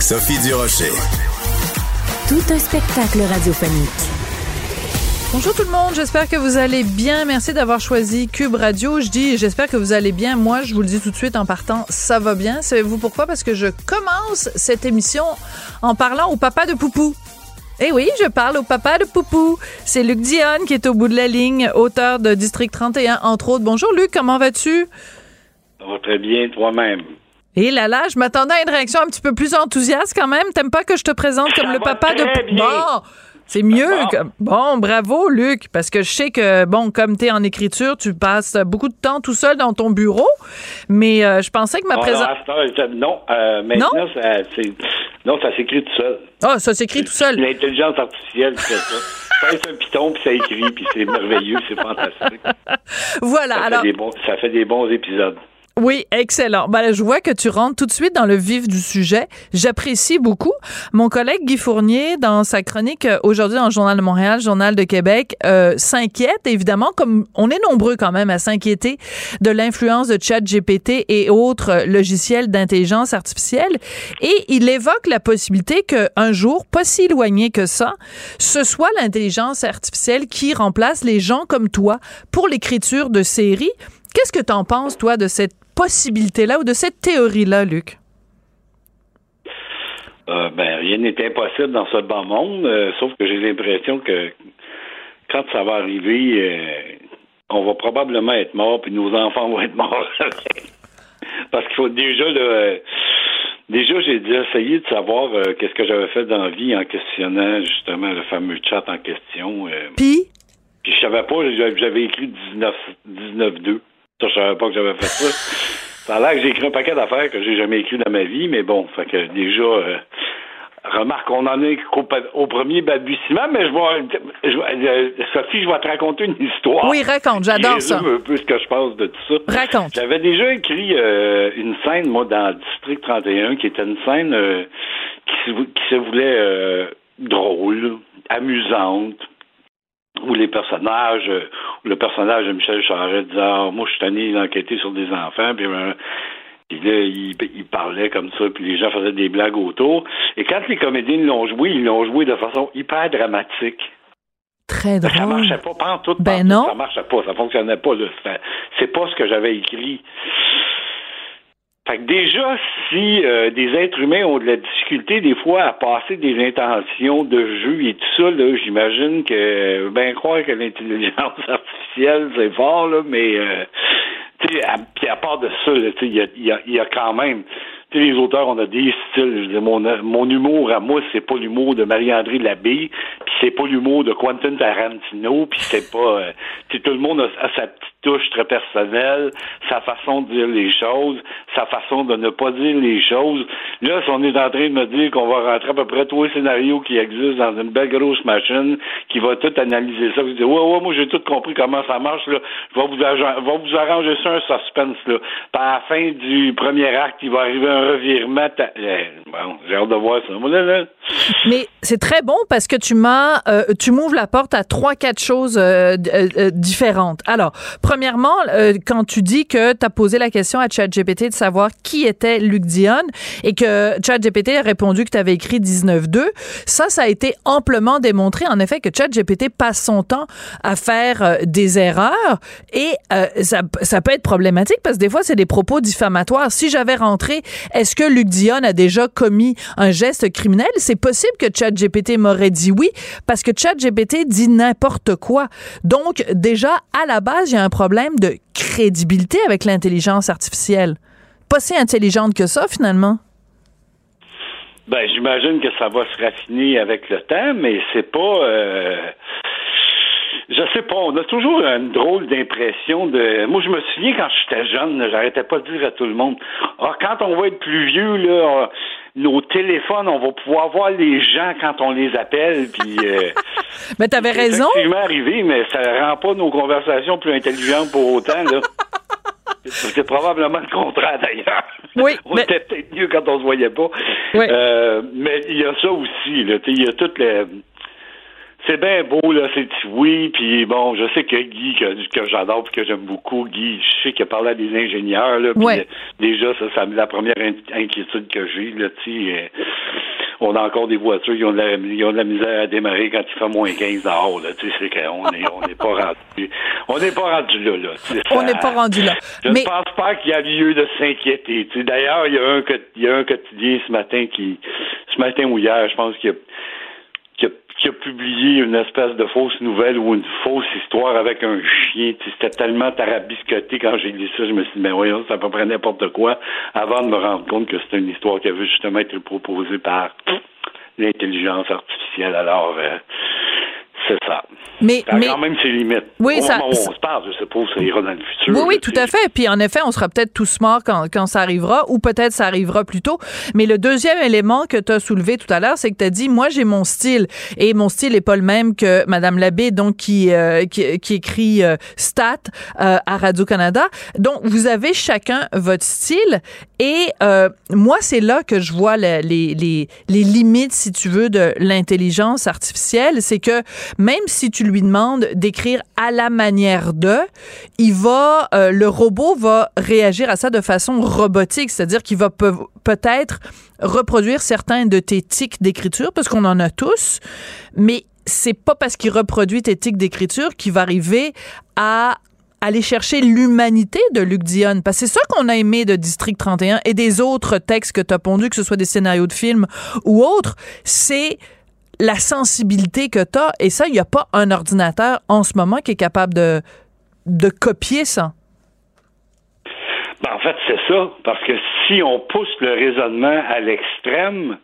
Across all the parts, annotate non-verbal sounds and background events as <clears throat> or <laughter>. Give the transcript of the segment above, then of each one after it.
Sophie Durocher. Tout un spectacle radiophonique. Bonjour tout le monde, j'espère que vous allez bien. Merci d'avoir choisi Cube Radio. Je dis j'espère que vous allez bien. Moi, je vous le dis tout de suite en partant, ça va bien. Savez-vous pourquoi? Parce que je commence cette émission en parlant au papa de Poupou. Eh oui, je parle au papa de Poupou. C'est Luc Dionne qui est au bout de la ligne, auteur de District 31, entre autres. Bonjour Luc, comment vas-tu? Ça va très bien, toi-même. Et là là, je m'attendais à une réaction un petit peu plus enthousiaste quand même. T'aimes pas que je te présente comme Ça le papa de bien. Bon, c'est mieux. Bon. que- Bon, bravo Luc, parce que je sais que bon, comme t'es en écriture, tu passes beaucoup de temps tout seul dans ton bureau, mais euh, je pensais que ma non, heure, ça- non, euh, maintenant, ça, c'est, non, ça s'écrit tout seul. Ah, ça s'écrit tout seul. L'intelligence artificielle fait ça. Ça, c'est un piton, puis ça écrit, puis c'est merveilleux, c'est fantastique. <laughs> Voilà. Ça, Alors, fait des bons, ça fait des bons épisodes. Oui, excellent. Ben, je vois que tu rentres tout de suite dans le vif du sujet. J'apprécie beaucoup. Mon collègue Guy Fournier, dans sa chronique euh, aujourd'hui dans le Journal de Montréal, Journal de Québec, euh, s'inquiète évidemment, comme on est nombreux quand même à s'inquiéter de l'influence de ChatGPT et autres logiciels d'intelligence artificielle. Et il évoque la possibilité qu'un jour, pas si éloigné que ça, ce soit l'intelligence artificielle qui remplace les gens comme toi pour l'écriture de séries. Qu'est-ce que tu en penses, toi, de cette possibilité-là ou de cette théorie-là, Luc? Euh, ben, rien n'est impossible dans ce bas monde, euh, sauf que j'ai l'impression que quand ça va arriver, euh, on va probablement être mort, puis nos enfants vont être morts. <laughs> Parce qu'il faut déjà, euh, déjà, j'ai essayé de savoir euh, qu'est-ce que j'avais fait dans la vie en questionnant justement le fameux chat en question. Puis, puis je savais pas, j'avais j'avais écrit 19 19-2. Ça, je savais pas que j'avais fait ça. Ça a l'air que j'ai écrit un paquet d'affaires que j'ai jamais écrit dans ma vie, mais bon, fait que déjà, euh, remarque, on en est qu'au au premier balbutiement, mais je vais, je vais- euh, Sophie, je vais te raconter une histoire. oui, raconte, j'adore ça. un peu ce que je pense de tout ça. Raconte. J'avais déjà écrit euh, une scène, moi, dans District 31, qui était une scène euh, qui, se, qui se voulait drôle, amusante, où les personnages, euh, où le personnage de Michel Charest disait ah, Moi, je suis tanné d'enquêter sur des enfants, puis, euh, puis là, il, il parlait comme ça, puis les gens faisaient des blagues autour. Et quand les comédiens l'ont joué, ils l'ont joué de façon hyper dramatique. Très Ça drôle. marchait pas, tout. Ben pantoute, non. Ça marchait pas, ça fonctionnait pas. C'est pas ce que j'avais écrit. Fait que déjà, si euh, des êtres humains ont de la difficulté des fois à passer des intentions de jeu et tout ça, là, j'imagine que ben croire que l'intelligence <laughs> artificielle, c'est fort, là, mais euh, tu sais, à, à part de ça, il y a, y, a, y a quand même. Sais, les auteurs, on a des styles. Je dire, mon, mon humour à moi, c'est pas l'humour de Marie-André Labbé, puis c'est pas l'humour de Quentin Tarantino, puis c'est pas. euh, tout le monde a, sa petite touche très personnelle, sa façon de dire les choses, sa façon de ne pas dire les choses. Là, si on est en train de me dire qu'on va rentrer à peu près tous les scénarios qui existent dans une belle grosse machine qui va tout analyser ça, vous dites, ouais, ouais, moi j'ai tout compris comment ça marche, là. Je vais vous, va vous arranger ça un suspense, là. À la fin du premier acte, il va arriver un revirement. ta- Eh, Bon, j'ai hâte de voir ça. Mais c'est très bon parce que tu m'as, euh, tu m'ouvres la porte à trois, quatre choses euh, euh, euh, différentes. Alors, premièrement, euh, quand tu dis que tu as posé la question à ChatGPT de savoir qui était Luc Dionne et que ChatGPT a répondu que tu avais écrit 19.2, ça, ça a été amplement démontré, en effet, que ChatGPT passe son temps à faire euh, des erreurs et euh, ça, ça peut être problématique parce que des fois, c'est des propos diffamatoires. Si j'avais rentré, est-ce que Luc Dionne a déjà commis un geste criminel? C'est possible que ChatGPT m'aurait dit oui parce que ChatGPT dit n'importe quoi. Donc, déjà, à la base, il y a un problème de crédibilité avec l'intelligence artificielle. Pas si intelligente que ça, finalement. Ben, j'imagine que ça va se raffiner avec le temps, mais c'est pas. euh, Je sais pas, on a toujours une drôle d'impression de. Moi, je me souviens quand j'étais jeune, j'arrêtais pas de dire à tout le monde Ah, quand on va être plus vieux, là, on- nos téléphones, on va pouvoir voir les gens quand on les appelle. Puis, euh, <laughs> mais t'avais raison. C'est arrivé, mais ça rend pas nos conversations plus intelligentes pour autant. Là. <laughs> C'est probablement le contraire d'ailleurs. Oui. <laughs> on était peut-être mieux quand on se voyait pas. Oui. Euh, mais il y a ça aussi. Là. Il y a toutes les c'est bien beau, là, c'est oui, puis bon, je sais que Guy, que, que j'adore que j'aime beaucoup, Guy, je sais qu'il a parlé à des ingénieurs, là, puis déjà, ça, c'est la première inquiétude que j'ai, là, tu sais, euh, on a encore des voitures qui ont de la, ils ont de la misère à démarrer quand il fait moins 15 dehors, là, tu sais, c'est qu'on est, on n'est pas rendu, on n'est pas rendu là, là. on n'est pas rendu là. Je Mais... ne pense pas qu'il y a lieu de s'inquiéter, tu sais, d'ailleurs, il y a un, il y a un quotidien ce matin qui, ce matin ou hier, je pense qu'il y a qui a publié une espèce de fausse nouvelle ou une fausse histoire avec un chien. C'était tellement tarabiscoté quand j'ai lu ça, je me suis dit, mais voyons, c'est à peu près n'importe quoi, avant de me rendre compte que c'était une histoire qui avait justement été proposée par l'intelligence artificielle. Alors, euh, c'est ça. Mais, ça mais quand même ses limites. Oui, Au ça, où on se parle, je suppose, ça ira dans le futur. Oui, oui, tout à fait. Puis en effet, on sera peut-être tous morts quand, quand ça arrivera, ou peut-être ça arrivera plus tôt. Mais le deuxième élément que tu as soulevé tout à l'heure, c'est que tu as dit, moi, j'ai mon style. Et mon style n'est pas le même que Madame Labbé, donc qui, euh, qui, qui écrit euh, Stat euh, à Radio-Canada. Donc, vous avez chacun votre style. Et euh, moi, c'est là que je vois les, les, les, les limites, si tu veux, de l'intelligence artificielle. C'est que même si tu lui demandes d'écrire à la manière de, il va, euh, le robot va réagir à ça de façon robotique, c'est-à-dire qu'il va pe- peut-être reproduire certains de tes tics d'écriture, parce qu'on en a tous, mais c'est pas parce qu'il reproduit tes tics d'écriture qu'il va arriver à aller chercher l'humanité de Luc Dion. Parce que c'est ça qu'on a aimé de District 31 et des autres textes que tu as pondus, que ce soit des scénarios de films ou autres, c'est la sensibilité que tu as. Et ça, il n'y a pas un ordinateur en ce moment qui est capable de, de copier ça. Ben, en fait, c'est ça. Parce que si on pousse le raisonnement à l'extrême,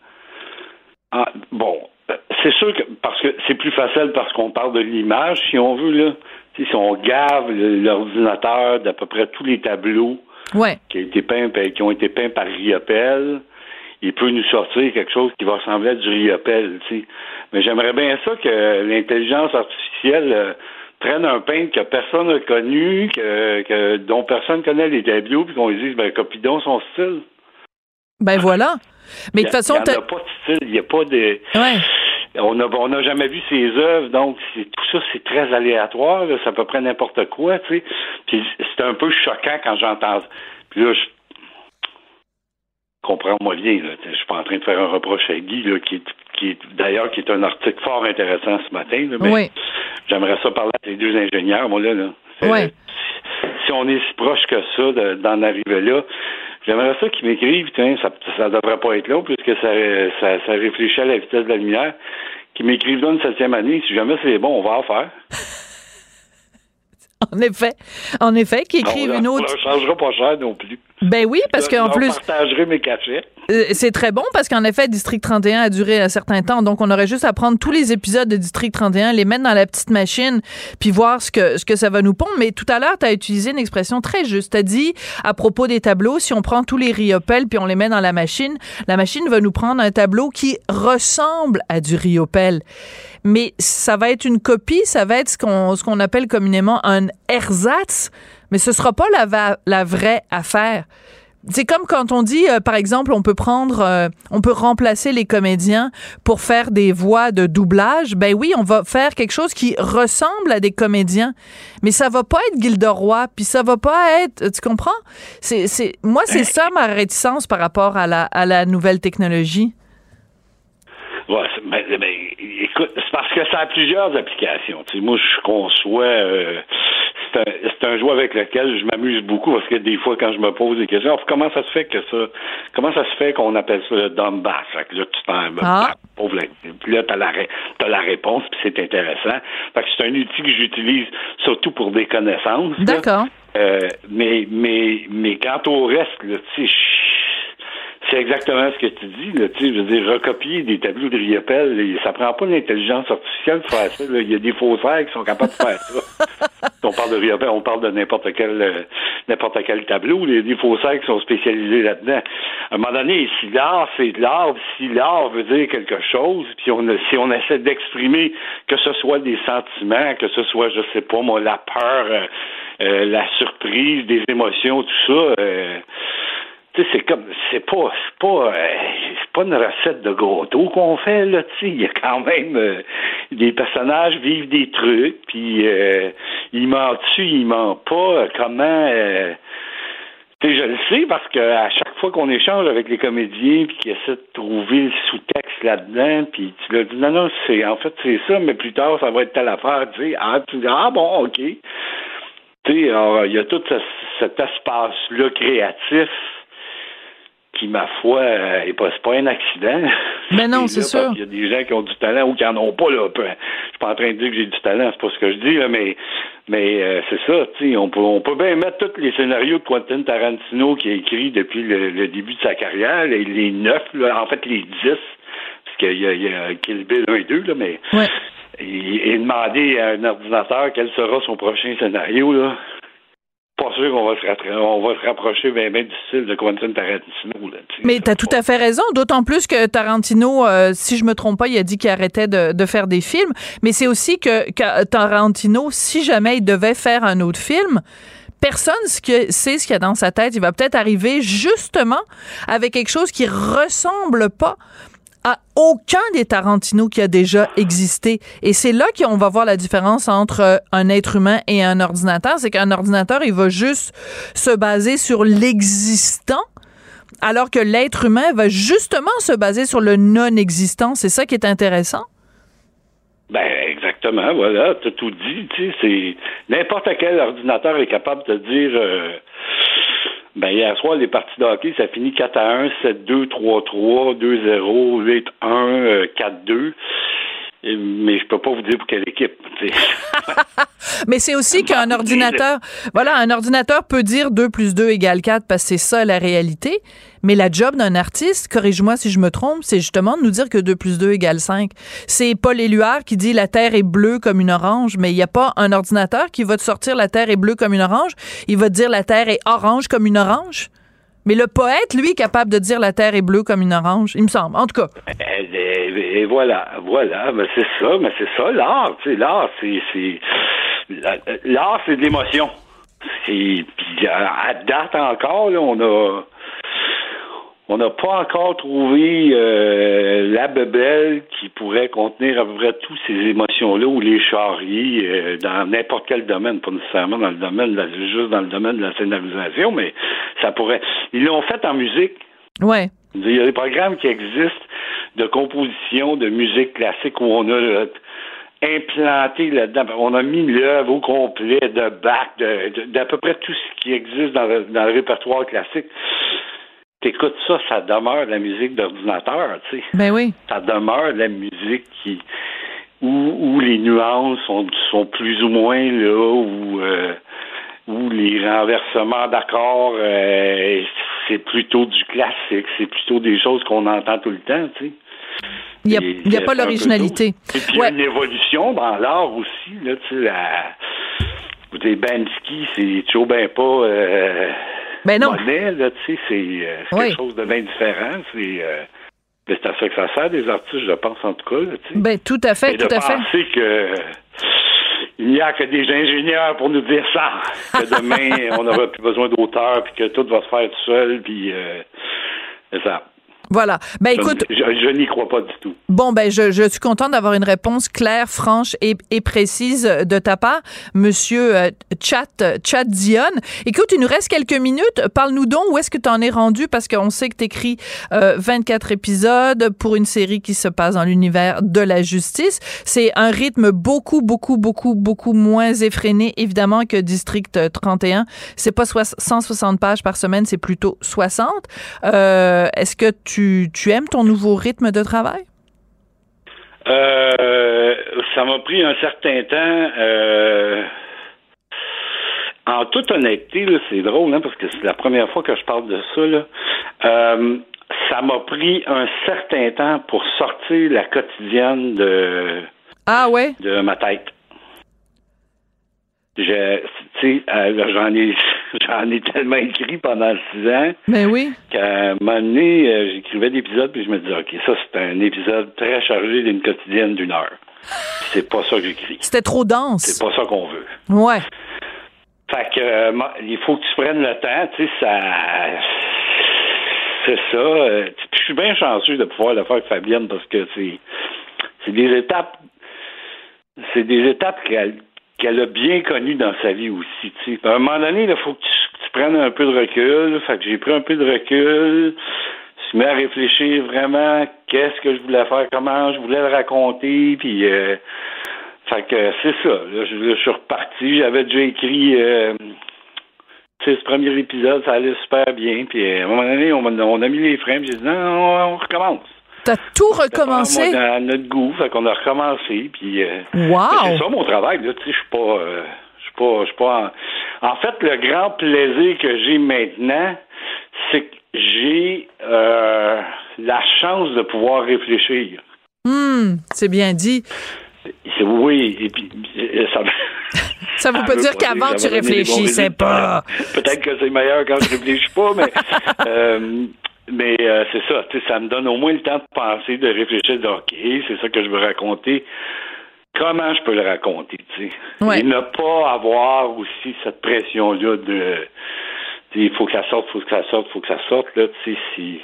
ah, bon, euh, c'est sûr que parce que c'est plus facile parce qu'on parle de l'image, si on veut, là. Si on gave l'ordinateur d'à peu près tous les tableaux Ouais. qui, a été peint, qui ont été peints par Riopel, il peut nous sortir quelque chose qui va ressembler à du Riopel, tu sais. Mais j'aimerais bien ça que l'intelligence artificielle euh, prenne un peintre que personne n'a connu, que, que- dont personne connaît les tableaux, puis qu'on lui dise, ben, copie donc son style. Ben voilà. Mais de toute façon, il n'y a pas de style, il n'y a pas de... Ouais. On n'a on n'a jamais vu ses œuvres, donc tout ça, c'est très aléatoire. c'est à peu près n'importe quoi, tu sais. Puis c'est un peu choquant quand j'entends. Puis là, je comprends-moi bien. Là, je suis pas en train de faire un reproche à Guy, là, qui est, qui est d'ailleurs qui est un article fort intéressant ce matin. Là, mais Oui. j'aimerais ça parler à les deux ingénieurs, moi là. là. C'est- Ouais. Si on est si proche que ça de- d'en arriver là, j'aimerais ça qu'ils m'écrivent, tiens, ça, ça devrait pas être long, puisque ça, ça, ça réfléchit à la vitesse de la lumière, qu'ils m'écrivent dans une septième année, si jamais c'est bon, on va en faire. <laughs> En effet. En effet, qui on écrivent une autre. leur changera pas cher non plus. Ben oui, parce Je qu'en plus. partagerai mes. Euh, C'est très bon parce qu'en effet, District 31 a duré un certain temps. Donc, on aurait juste à prendre tous les épisodes de District 31, les mettre dans la petite machine, puis voir ce que, ce que ça va nous pondre. Mais tout à l'heure, tu as utilisé une expression très juste. Tu as dit, à propos des tableaux, si on prend tous les riopels puis on les met dans la machine, la machine va nous prendre un tableau qui ressemble à du riopel. Mais ça va être une copie, ça va être ce qu'on ce qu'on appelle communément un ersatz, mais ce sera pas la, vraie affaire. C'est comme quand on dit, euh, par exemple, on peut prendre, euh, on peut remplacer les comédiens pour faire des voix de doublage. Ben oui, on va faire quelque chose qui ressemble à des comédiens, mais ça va pas être Gilderoy, puis ça va pas être, tu comprends? C'est, moi, c'est ça ma réticence par rapport à la, nouvelle technologie. Ouais, mais, mais, écoute, c'est parce que ça a plusieurs applications. Tu sais, moi, je conçois. euh, c'est un, c'est un jeu avec lequel je m'amuse beaucoup parce que des fois, quand je me pose des questions, alors, comment ça se fait que ça. Comment ça se fait qu'on appelle ça le dumb bass? Fait que là, tu t'en. Ah. pauvre, là, puis là, t'as la, t'as la réponse, puis c'est intéressant. Fait que c'est un outil que j'utilise surtout pour des connaissances. D'accord. Euh, mais, mais, mais quant au reste, là, tu sais, c'est exactement ce que tu dis, là, je veux dire, recopier des tableaux de Riopel, là, ça prend pas l'intelligence artificielle pour faire ça, là. Il y a des faussaires qui sont capables de faire ça. <laughs> On parle de on parle de n'importe quel, euh, n'importe quel tableau, a des faussaires qui sont spécialisés là-dedans. à un moment donné, si l'art, c'est de l'art, si l'art veut dire quelque chose, puis on, si on essaie d'exprimer que ce soit des sentiments, que ce soit, je sais pas moi, la peur, euh, euh, la surprise, des émotions, tout ça, euh, tu sais, c'est comme, c'est pas, c'est pas, c'est pas une recette de gâteau qu'on fait là. Tu sais, il y a quand même des personnages vivent des trucs, puis ils mentent-tu, ils mentent pas. Comment je le sais parce que à chaque fois qu'on échange avec les comédiens puis qu'ils essaient de trouver le sous-texte là-dedans, puis tu leur dis non, non, c'est en fait c'est ça, mais plus tard ça va être telle affaire, tu sais, ah, tu dis, ah bon, ok. Tu sais, il y a tout cet espace-là créatif qui, ma foi, euh, est pas, pas un accident. Mais non, <laughs> c'est sûr. Il y a des gens qui ont du talent ou qui en ont pas, là. Je suis pas en train de dire que j'ai du talent, c'est pas ce que je dis, là, mais mais euh, c'est ça, on peut, on peut bien mettre tous les scénarios de Quentin Tarantino qui a écrit depuis le, début de sa carrière, les, les neuf, en fait les dix, parce qu'il y y a Kill Bill 1 et 2, là, mais et, et, demander à un ordinateur quel sera son prochain scénario, là pas sûr qu'on va se, on va se rapprocher bien, bien du style de Quentin Tarantino. Là, Mais tu as tout à fait raison, d'autant plus que Tarantino, euh, si je me trompe pas, il a dit qu'il arrêtait de, faire des films. Mais c'est aussi que, Tarantino, si jamais il devait faire un autre film, personne sait ce qu'il y a dans sa tête. Il va peut-être arriver justement avec quelque chose qui ressemble pas à aucun des Tarantino qui a déjà existé. Et c'est là qu'on va voir la différence entre euh, un être humain et un ordinateur. C'est qu'un ordinateur, il va juste se baser sur l'existant alors que l'être humain va justement se baser sur le non-existant. C'est ça qui est intéressant? Ben exactement, voilà, tu tout dit. Tu sais, n'importe quel ordinateur est capable de dire euh, ben, hier soir, les parties de hockey, ça finit 4 à 1, 7-2, 3-3, 2-0, 8-1, 4-2 mais je peux pas vous dire pour quelle équipe. <laughs> mais c'est aussi qu'un ordinateur, voilà, un ordinateur peut dire 2 plus 2 égale 4 parce que c'est ça la réalité. Mais la job d'un artiste, corrige-moi si je me trompe, c'est justement de nous dire que 2 plus 2 égale 5. C'est Paul Éluard qui dit la Terre est bleue comme une orange, mais il n'y a pas un ordinateur qui va te sortir la Terre est bleue comme une orange. Il va te dire la Terre est orange comme une orange. Mais le poète, lui, est capable de dire la terre est bleue comme une orange, il me semble. En tout cas. Et, voilà, voilà, mais c'est ça, mais c'est ça, l'art. Tu sais, l'art, c'est, l'art, c'est de l'émotion. Puis à date encore, on a, on n'a pas encore trouvé euh, la bebelle qui pourrait contenir à peu près toutes ces émotions-là ou les charries euh, dans n'importe quel domaine, pas nécessairement dans le domaine, de juste dans le domaine de la scénarisation, mais ça pourrait. Ils l'ont fait en musique. Ouais. Il y a des programmes qui existent de composition de musique classique où on a implanté là-dedans. On a mis l'œuvre au complet de Bach, d'à peu près tout ce qui existe dans le répertoire classique t'écoutes ça, ça demeure de la musique d'ordinateur, tu sais. Ben oui. Ça demeure de la musique qui où, où les nuances sont, sont plus ou moins là, où, euh, où les renversements d'accords, euh, c'est plutôt du classique, c'est plutôt des choses qu'on entend tout le temps, tu sais. Il n'y a, a pas l'originalité. Et puis il y a une évolution dans l'art aussi, là, tu sais, la... Des Bansky, c'est toujours bien pas... Euh, ben non. là, tu sais, c'est euh, quelque chose de bien différent. C'est euh, c'est à ça que ça sert des artistes, je pense, en tout cas. Là. Ben, tout à fait, Et tout de à fait. penser que il n'y a que des ingénieurs pour nous dire ça. Que <laughs> demain, on n'aura plus besoin d'auteurs, puis que tout va se faire tout seul, puis euh, c'est ça. Voilà. Ben écoute, je, n'y crois pas du tout. Bon ben je, je suis contente d'avoir une réponse claire, franche et, et, précise de ta part, Monsieur euh, Chat Chat Dion. Écoute, il nous reste quelques minutes. Parle-nous donc où est-ce que tu en es rendu? Parce qu'on sait que tu écris euh, 24 épisodes pour une série qui se passe dans l'univers de la justice. C'est un rythme beaucoup beaucoup beaucoup beaucoup moins effréné évidemment que District 31. C'est pas 160 pages par semaine, c'est plutôt 60. Euh, est-ce que tu tu, aimes ton nouveau rythme de travail? Euh, ça m'a pris un certain temps. Euh, en toute honnêteté, c'est drôle, hein, parce que c'est la première fois que je parle de ça. Euh, ça m'a pris un certain temps pour sortir la quotidienne de, ah de ma tête. Je, tu sais, j'en ai, <laughs> j'en ai tellement écrit pendant six ans. Mais ben oui. Qu'à un moment donné, euh, j'écrivais l'épisode, puis je me disais, OK, ça, c'est un épisode très chargé d'une quotidienne d'une heure. C'est pas ça que j'écris. C'était trop dense. C'est pas ça qu'on veut. Ouais. Fait que, euh, il faut que tu prennes le temps, tu sais, ça. C'est ça. Euh, je suis bien chanceux de pouvoir le faire avec Fabienne parce que c'est. C'est des étapes. C'est des étapes qu'elle a bien connues dans sa vie aussi. Tu sais. À un moment donné, il faut que tu, prennes un peu de recul. Fait que j'ai pris un peu de recul. Je me mets à réfléchir vraiment qu'est-ce que je voulais faire, comment je voulais le raconter, puis euh, fait que c'est ça. Là, je, suis reparti. J'avais déjà écrit euh, ce premier épisode, ça allait super bien. Puis à un moment donné, on, a mis les freins, j'ai dit non, on, recommence. T'as tout recommencé? À notre goût, fait qu'on a recommencé. Puis, euh, wow! C'est ça mon travail. Là, tu sais, je suis pas, euh, je suis pas, je suis pas. En... fait, le grand plaisir que j'ai maintenant, c'est que j'ai euh, la chance de pouvoir réfléchir. Hum, c'est bien dit. Oui, et puis ça. <laughs> Ça veut pas dire qu'avant tu réfléchissais pas. Peut-être que c'est meilleur quand je réfléchis pas, mais <laughs> euh, mais euh, c'est ça. Ça me donne au moins le temps de penser, de réfléchir, de OK, c'est ça que je veux raconter. Comment je peux le raconter, tu sais? Et ne pas avoir aussi cette pression-là de il faut que ça sorte, il faut que ça sorte, il faut que ça sorte. Là, tu sais, si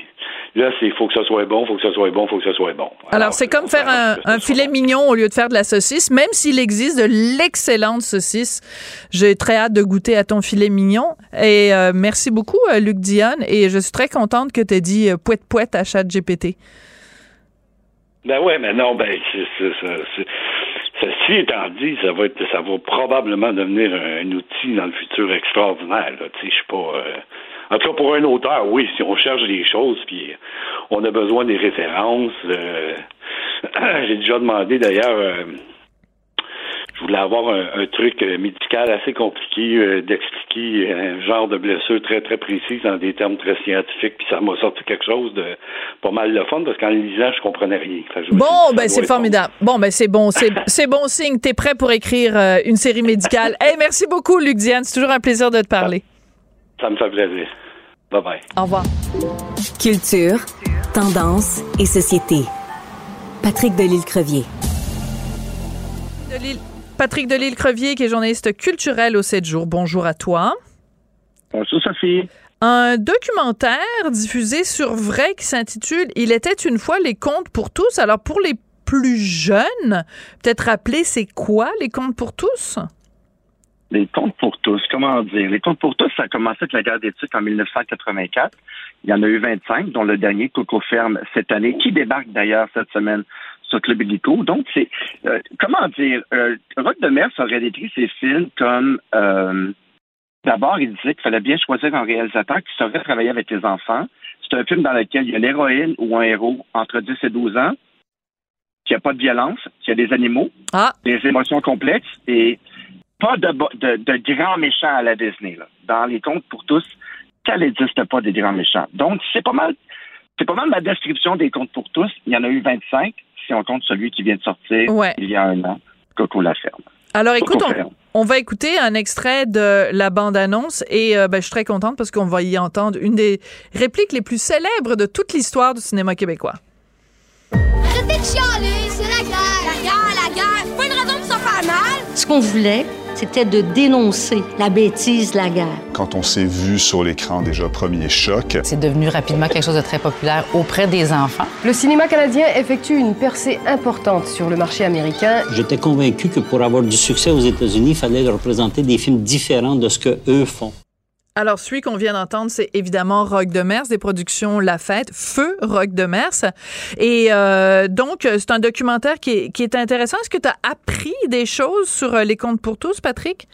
Là, c'est faut que ça soit bon, faut que ça soit bon, faut que ça soit bon. Alors, c'est comme faire un, filet mignon au lieu de faire de la saucisse, même s'il existe de l'excellente saucisse. J'ai très hâte de goûter à ton filet mignon. Et euh, merci beaucoup, euh, Luc Dionne. Et je suis très contente que tu aies dit euh, poète poète à chat GPT. Ben ouais, mais non, ben c'est Ceci étant dit, ça va être, ça va probablement devenir un, outil dans le futur extraordinaire. Je suis pas. En tout cas, pour un auteur, oui, si on cherche des choses, puis on a besoin des références. Euh, <clears throat> j'ai déjà demandé d'ailleurs. Euh, je voulais avoir un, truc euh, médical assez compliqué d'expliquer un genre de blessure très très précise dans des termes très scientifiques puis ça m'a sorti quelque chose de pas mal de fun parce qu'en le lisant je comprenais rien. bon ben c'est formidable. Bon ben c'est bon <laughs> c'est bon signe t'es prêt pour écrire une série médicale. <laughs> hey merci beaucoup Luc Diane c'est toujours un plaisir de te parler. Ça me fait plaisir. Bye bye. Au revoir. Culture, tendance et société. Patrick Delisle-Crevier. Patrick Delisle-Crevier, qui est journaliste culturel au 7 jours. Bonjour à toi. Bonjour Sophie. Un documentaire diffusé sur Vrai qui s'intitule Il était une fois les contes pour tous. Alors pour les plus jeunes, peut-être rappeler c'est quoi les contes pour tous? Les comptes pour tous, comment dire? Les comptes pour tous, ça a commencé avec la guerre d'éthique en 1984. Il y en a eu 25, dont le dernier, Coco Ferme, cette année, qui débarque d'ailleurs cette semaine sur Club Illico. Donc, c'est, euh, comment dire, euh, Rock de Mer aurait décrit ses films comme, euh, d'abord, il disait qu'il fallait bien choisir un réalisateur qui saurait travailler avec les enfants. C'est un film dans lequel il y a une héroïne ou un héros entre 10 et 12 ans, qui a pas de violence, qui a des animaux, ah. des émotions complexes et pas de, de, de grands méchants à la Disney. Là. Dans les contes pour tous, ça n'existe pas des grands méchants. Donc, c'est pas mal. C'est pas mal ma description des contes pour tous. Il y en a eu 25, si on compte celui qui vient de sortir il y a un an, Coco la ferme. Alors, écoute, on, va écouter un extrait de la bande-annonce et euh, ben, je suis très contente parce qu'on va y entendre une des répliques les plus célèbres de toute l'histoire du cinéma québécois. Arrêtez de chialer, c'est la guerre! La guerre, la guerre! Pas une raison de se faire mal! Ce qu'on voulait, c'était de dénoncer la bêtise de la guerre. Quand on s'est vu sur l'écran déjà premier choc, c'est devenu rapidement quelque chose de très populaire auprès des enfants. Le cinéma canadien effectue une percée importante sur le marché américain. J'étais convaincu que pour avoir du succès aux États-Unis, il fallait représenter des films différents de ce que eux font. Alors, celui qu'on vient d'entendre, c'est évidemment Rock de Mers, des productions La Fête, Feu Rock de Mers. Et euh, donc, c'est un documentaire qui est, intéressant. Est-ce que tu as appris des choses sur euh, les contes pour tous, Patrick?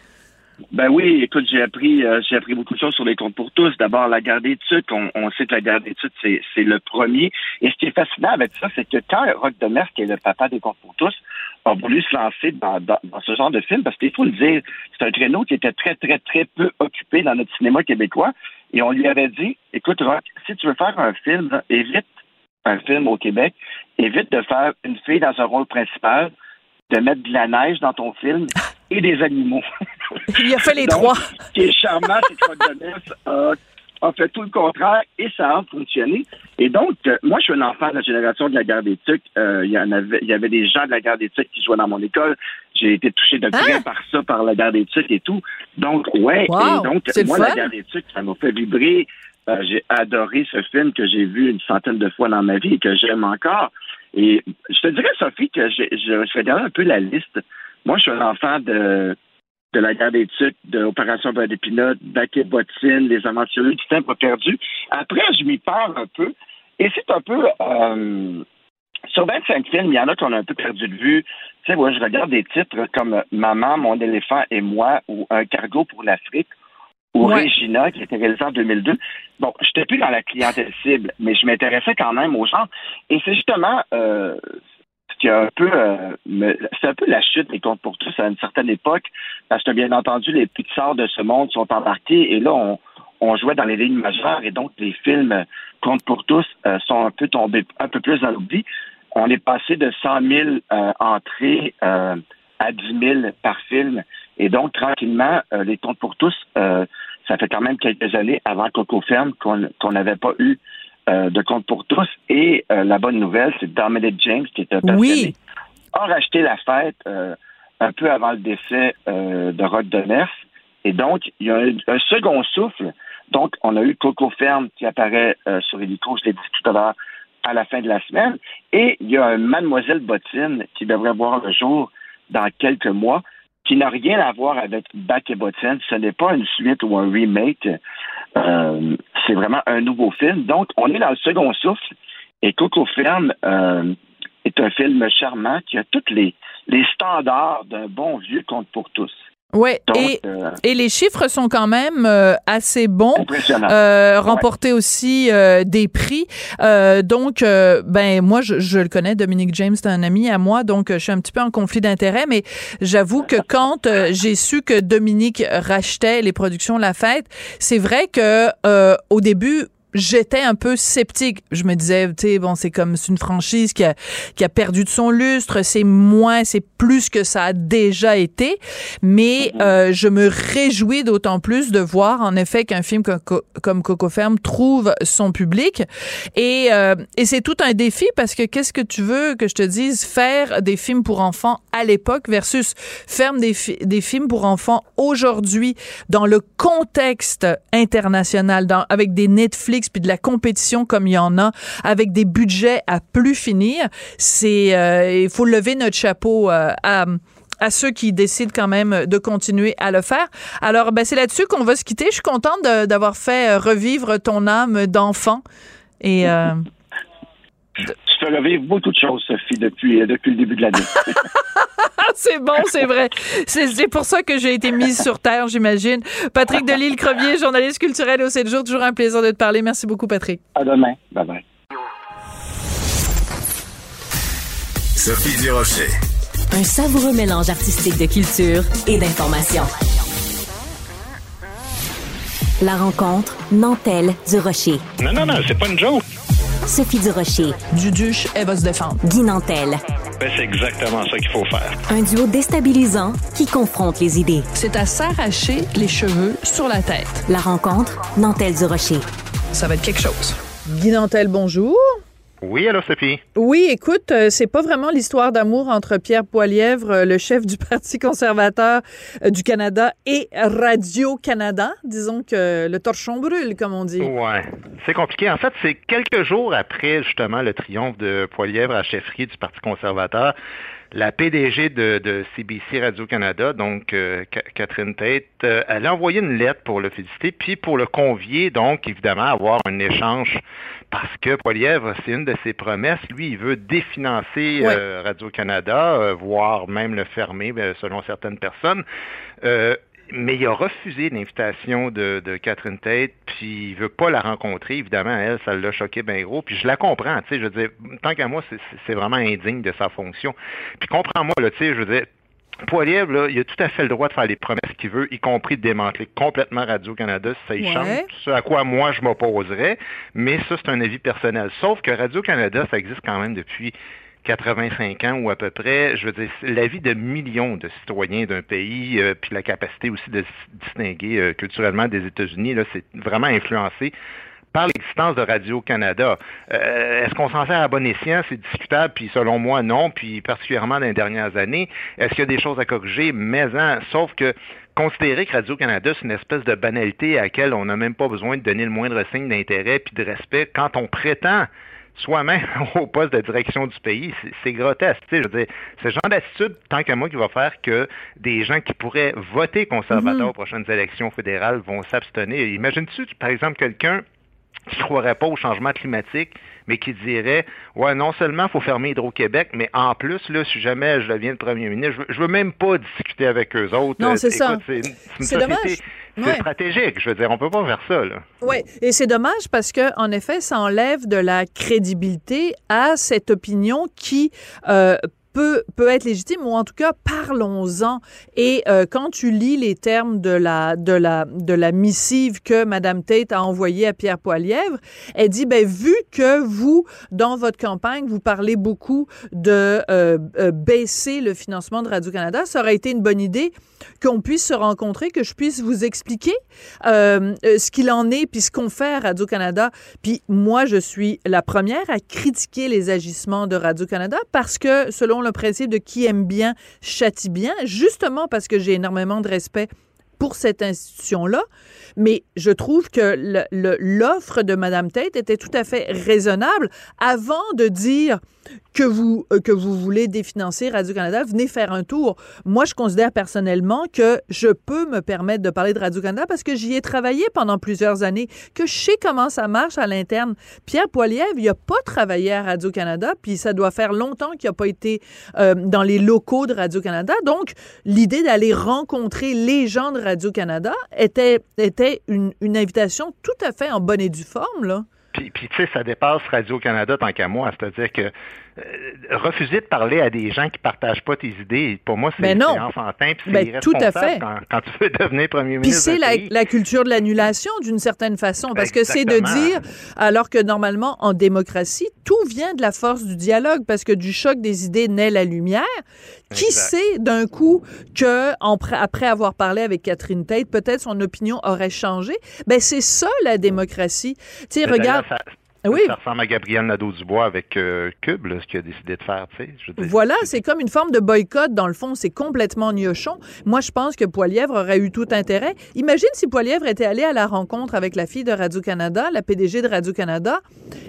Ben oui, écoute, j'ai appris, euh, j'ai appris beaucoup de choses sur les comptes pour tous. D'abord, la guerre d'études, on, on sait que la guerre d'études, c'est, c'est le premier. Et ce qui est fascinant avec ça, c'est que quand Rock de Mer, qui est le papa des comptes pour tous, a voulu se lancer dans, dans, ce genre de film, parce qu'il faut le dire, c'est un créneau qui était très, très, très peu occupé dans notre cinéma québécois. Et on lui avait dit, écoute, Rock, si tu veux faire un film, évite un film au Québec, évite de faire une fille dans un rôle principal, de mettre de la neige dans ton film et des animaux. Il a fait les Donc, trois. Ce qui est charmant, c'est que Rock a, a fait tout le contraire et ça a fonctionné. Et donc, euh, moi, je suis un enfant de la génération de la guerre des Tucs. Euh, Il y en avait, il y avait des gens de la guerre des Tucs qui jouaient dans mon école. J'ai été touché de près Hein? par ça, par la guerre des Tucs et tout. Donc, ouais. Wow, et donc, moi, la guerre des Tucs, ça m'a fait vibrer. Euh, j'ai adoré ce film que j'ai vu une centaine de fois dans ma vie et que j'aime encore. Et je te dirais, Sophie, que je, je regardais un peu la liste. Moi, je suis un enfant de, de la guerre des Tucs, de l'opération Bac et Bottine, Les Aventuriers du temps pas perdu. Après, je m'y perds un peu. Et c'est un peu... euh, sur 25 films, il y en a qu'on a un peu perdu de vue. Tu sais, moi, je regarde des titres comme Maman, mon éléphant et moi ou Un cargo pour l'Afrique ou Ouais. Regina, qui était réalisé en 2002. Bon, je n'étais plus dans la clientèle cible, mais je m'intéressais quand même aux gens. Et c'est justement euh, euh, c'est un peu la chute des comptes pour tous à une certaine époque, parce que bien entendu, les Pixar de ce monde sont embarqués, et là, on, jouait dans les lignes majeures, et donc les films euh, Compte pour tous euh, sont un peu tombés un peu plus dans l'oubli. On est passé de 100 000 euh, entrées à 10 000 par film. Et donc, tranquillement, les comptes pour tous, ça fait quand même quelques années avant Coco Ferme qu'on n'avait pas eu euh, de compte pour tous. Et euh, la bonne nouvelle, c'est Dominic James, qui est un passionné, Oui. a racheté la fête euh, un peu avant le décès euh, de Rock de Ness. Et donc, il y a un, un second souffle. Donc, on a eu Coco Ferme qui apparaît euh, sur Hélico, je l'ai dit tout à l'heure, à la fin de la semaine. Et il y a un Mademoiselle Bottine qui devrait voir le jour dans quelques mois, qui n'a rien à voir avec Back et Bottine. Ce n'est pas une suite ou un remake. Euh, c'est vraiment un nouveau film. Donc, on est dans le second souffle. Et Coco Ferme euh, est un film charmant qui a tous les, les standards d'un bon vieux conte pour tous. Ouais, Donc, et, euh, et les chiffres sont quand même euh, assez bons. Euh, remporté aussi euh, des prix. Euh, donc, ben moi, je, je le connais, Dominique James, c'est un ami à moi, donc je suis un petit peu en conflit d'intérêts, mais j'avoue que quand j'ai su que Dominique rachetait les productions La Fête, c'est vrai que euh, au début, j'étais un peu sceptique. Je me disais, tu sais, bon, c'est comme c'est une franchise qui a, qui a perdu de son lustre, c'est moins, c'est plus que ça a déjà été. Mais euh, je me réjouis d'autant plus de voir, en effet, qu'un film comme, Co- comme Coco Ferme trouve son public. Et, euh, et c'est tout un défi parce que qu'est-ce que tu veux que je te dise, faire des films pour enfants à l'époque versus faire des, fi- des films pour enfants aujourd'hui? Dans le contexte international, dans, avec des Netflix puis de la compétition comme il y en a, avec des budgets à plus finir, c'est euh, il faut lever notre chapeau euh, à ceux qui décident quand même de continuer à le faire. Alors, ben, c'est là-dessus qu'on va se quitter. Je suis contente d'avoir fait euh, revivre ton âme d'enfant. Et <laughs> Fais revivre beaucoup de choses, Sophie, depuis, euh, depuis le début de l'année. <laughs> c'est bon, c'est vrai. C'est pour ça que j'ai été mise sur terre, j'imagine. Patrick Delisle-Crevier, journaliste culturel au 7 jours. Toujours un plaisir de te parler. Merci beaucoup, Patrick. à demain. Bye bye. Sophie Durocher. Un savoureux mélange artistique de culture et d'information. La rencontre Nantel du Rocher. Non, non, non, c'est pas une joke. Sophie du Rocher. Duduche, elle va se défendre. Guy Nantel. Ben, c'est exactement ça qu'il faut faire. Un duo déstabilisant qui confronte les idées. C'est à s'arracher les cheveux sur la tête. La rencontre Nantel du Rocher. Ça va être quelque chose. Guy Nantel, bonjour. Oui, alors Sophie. Oui, écoute, euh, c'est pas vraiment l'histoire d'amour entre Pierre Poilièvre, euh, le chef du <laughs> Parti conservateur euh, du Canada, et Radio-Canada. Disons que le torchon brûle, comme on dit. Ouais. C'est compliqué. En fait, c'est quelques jours après, justement, le triomphe de Poilièvre à chefferie du Parti conservateur. La PDG de, de CBC Radio-Canada, donc euh, Ca- Catherine Tate, euh, elle a envoyé une lettre pour le féliciter, puis pour le convier, donc, évidemment, à avoir un échange, parce que Poilièvre, c'est une de ses promesses. Lui, il veut définancer euh, Radio-Canada, euh, voire même le fermer, ben, selon certaines personnes. Euh, mais il a refusé l'invitation de, de Catherine Tate, puis il veut pas la rencontrer. Évidemment, elle, ça l'a choqué bien gros. Puis je la comprends, tu sais, je veux dire, tant qu'à moi, c'est- vraiment indigne de sa fonction. Puis comprends-moi, tu sais, je veux dire, Poilievre, là, il a tout à fait le droit de faire les promesses qu'il veut, y compris de démanteler complètement Radio-Canada si ça y Ouais. change. Ce à quoi moi je m'opposerais, mais ça, c'est un avis personnel. Sauf que Radio-Canada, ça existe quand même depuis 85 ans ou à peu près, je veux dire, la vie de millions de citoyens d'un pays, euh, puis la capacité aussi de se distinguer euh, culturellement des États-Unis, là, c'est vraiment influencé par l'existence de Radio-Canada. Euh, est-ce qu'on s'en sert à bon escient? C'est discutable, puis selon moi, non, puis particulièrement dans les dernières années. Est-ce qu'il y a des choses à corriger? Mais, hein, sauf que considérer que Radio-Canada, c'est une espèce de banalité à laquelle on n'a même pas besoin de donner le moindre signe d'intérêt puis de respect quand on prétend soi-même <laughs> au poste de direction du pays, c'est grotesque. Je veux dire, ce genre d'attitude, tant qu'à moi, qui va faire que des gens qui pourraient voter conservateur mhm. aux prochaines élections fédérales vont s'abstenir. Imagines-tu, par exemple, quelqu'un qui ne croirait pas au changement climatique, mais qui dirait Ouais, non seulement il faut fermer Hydro-Québec, mais en plus, là, si jamais je deviens le premier ministre, je veux, veux même pas discuter avec eux autres. Non, c'est ça. C'est dommage. C'est stratégique. Je veux dire, on peut pas faire ça, là. Oui, et c'est dommage parce que, en effet, ça enlève de la crédibilité à cette opinion qui euh, peut, peut être légitime, ou en tout cas, parlons-en. Et euh, quand tu lis les termes de la, de, la, de la missive que Mme Tate a envoyée à Pierre Poilièvre, elle dit, ben, vu que vous, dans votre campagne, vous parlez beaucoup de euh, euh, baisser le financement de Radio-Canada, ça aurait été une bonne idée qu'on puisse se rencontrer, que je puisse vous expliquer ce qu'il en est, puis ce qu'on fait à Radio-Canada. Puis moi, je suis la première à critiquer les agissements de Radio-Canada parce que, selon le principe de qui aime bien, châtie bien, justement parce que j'ai énormément de respect pour cette institution-là, mais je trouve que l'offre de Mme Tate était tout à fait raisonnable avant de dire que vous, euh, que vous voulez définancer Radio-Canada, venez faire un tour. Moi, je considère personnellement que je peux me permettre de parler de Radio-Canada parce que j'y ai travaillé pendant plusieurs années, que je sais comment ça marche à l'interne. Pierre Poilievre, il n'a pas travaillé à Radio-Canada, puis ça doit faire longtemps qu'il n'a pas été euh, dans les locaux de Radio-Canada. Donc, l'idée d'aller rencontrer les gens de Radio-Canada était, était une, invitation tout à fait en bonne et due forme, là. Puis, puis tu sais, ça dépasse Radio-Canada tant qu'à moi. C'est-à-dire que refuser de parler à des gens qui partagent pas tes idées, pour moi, c'est enfantin, puis c'est ben, tout à fait. Quand, tu veux devenir premier ministre. Puis c'est la, culture de l'annulation, d'une certaine façon, parce que c'est de dire, alors que normalement, en démocratie, tout vient de la force du dialogue, parce que du choc des idées naît la lumière. Qui sait d'un coup que, après avoir parlé avec Catherine Tate, peut-être son opinion aurait changé? Ben c'est ça la démocratie. Tu sais, regarde. Oui. Ça ressemble à Gabriel Nadeau-Dubois avec euh, Cube, ce qu'il a décidé de faire. Tu sais, voilà, c'est comme une forme de boycott. Dans le fond, c'est complètement niochon. Moi, je pense que Poilièvre aurait eu tout intérêt. Imagine si Poilièvre était allé à la rencontre avec la fille de Radio-Canada, la PDG de Radio-Canada,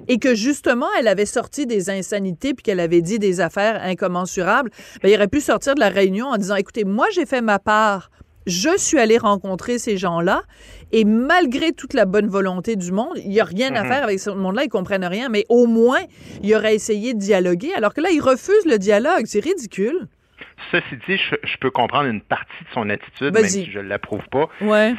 et que justement, elle avait sorti des insanités puis qu'elle avait dit des affaires incommensurables. Ben, il aurait pu sortir de la réunion en disant, écoutez, moi, j'ai fait ma part je suis allé rencontrer ces gens-là et malgré toute la bonne volonté du monde, il n'y a rien à mhm. faire avec ce monde-là, ils comprennent rien, mais au moins, il aurait essayé de dialoguer, alors que là, il refuse le dialogue. C'est ridicule. Ceci dit, je, peux comprendre une partie de son attitude, même si je ne l'approuve pas.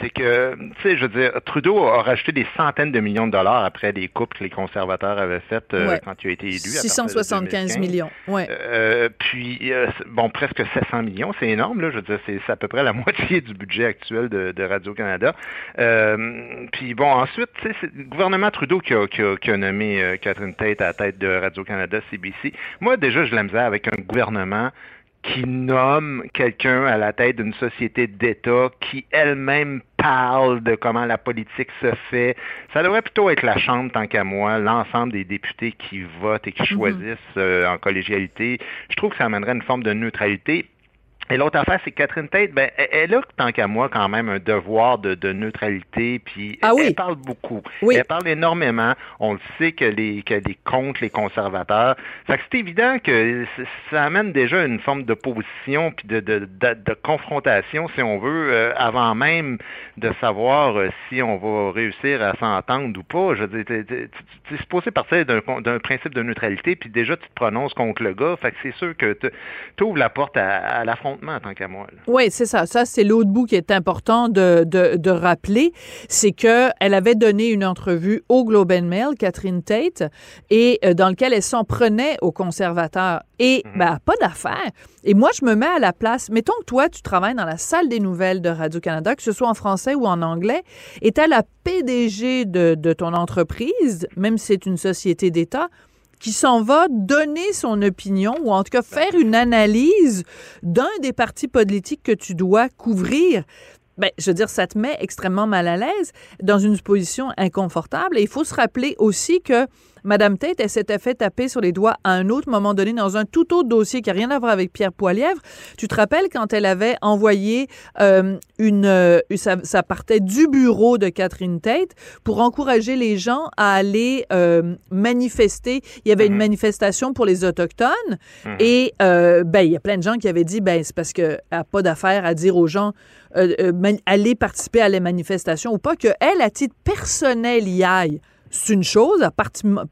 C'est que, tu sais, je veux dire, Trudeau a rajouté des centaines de millions de dollars après des coupes que les conservateurs avaient faites euh, quand il a été élu. 675 millions, ouais. Euh, puis, euh, bon, presque 700 millions, c'est énorme, là. Je veux dire, c'est à peu près la <laughs> moitié du budget actuel de, Radio-Canada. puis, bon, ensuite, tu sais, c'est le gouvernement Trudeau qui a, qui a, nommé Catherine Tate à la tête de Radio-Canada, CBC. Moi, déjà, je l'aime avec un gouvernement qui nomme quelqu'un à la tête d'une société d'État qui elle-même parle de comment la politique se fait. Ça devrait plutôt être la Chambre, tant qu'à moi, l'ensemble des députés qui votent et qui mhm. choisissent euh, en collégialité. Je trouve que ça amènerait une forme de neutralité. Et l'autre affaire, c'est que Catherine Tate, ben, elle a, tant qu'à moi, quand même un devoir de, de neutralité, puis ah elle, parle beaucoup. Elle parle énormément. On le sait qu'elle est, qu'elle est contre les conservateurs. Fait que c'est évident que ça amène déjà une forme d'opposition puis de, de, de, confrontation, si on veut, euh, avant même de savoir euh, si on va réussir à s'entendre ou pas. Je veux dire, tu supposé partir d'un principe de neutralité, puis déjà tu te prononces contre le gars. Fait que c'est sûr que tu ouvres la porte à, à l'affrontement tant qu'à moi. Oui, c'est ça. Ça, c'est l'autre bout qui est important de, de, rappeler. C'est qu'elle avait donné une entrevue au Globe and Mail, Catherine Tate, et euh, dans lequel elle s'en prenait aux conservateurs. Et, ben, pas d'affaires. Et moi, je me mets à la place. Mettons que toi, tu travailles dans la salle des nouvelles de Radio-Canada, que ce soit en français ou en anglais, et tu la PDG de, de ton entreprise, même si c'est une société d'État qui s'en va donner son opinion ou en tout cas faire une analyse d'un des partis politiques que tu dois couvrir. Ben, je veux dire, ça te met extrêmement mal à l'aise dans une position inconfortable. Et il faut se rappeler aussi que Madame Tate, elle s'était fait taper sur les doigts à un autre moment donné dans un tout autre dossier qui n'a rien à voir avec Pierre Poilièvre. Tu te rappelles quand elle avait envoyé euh, une... Euh, ça, partait du bureau de Catherine Tate pour encourager les gens à aller euh, manifester. Il y avait une mhm. manifestation pour les Autochtones mhm. et ben, il y a plein de gens qui avaient dit, ben, c'est parce qu'elle n'a pas d'affaire à dire aux gens aller participer à les manifestations ou pas, qu'elle, à titre personnel, y aille c'est une chose, a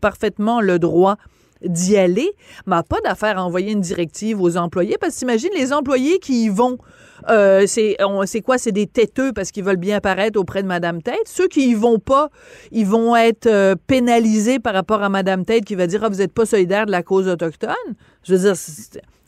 parfaitement le droit d'y aller, mais pas d'affaire à envoyer une directive aux employés, parce que t'imagines les employés qui y vont, euh, c'est quoi, c'est des têteux parce qu'ils veulent bien apparaître auprès de Madame Tête. Ceux qui y vont pas, ils vont être euh, pénalisés par rapport à Madame Tête qui va dire, ah, vous n'êtes pas solidaire de la cause autochtone. Je veux dire,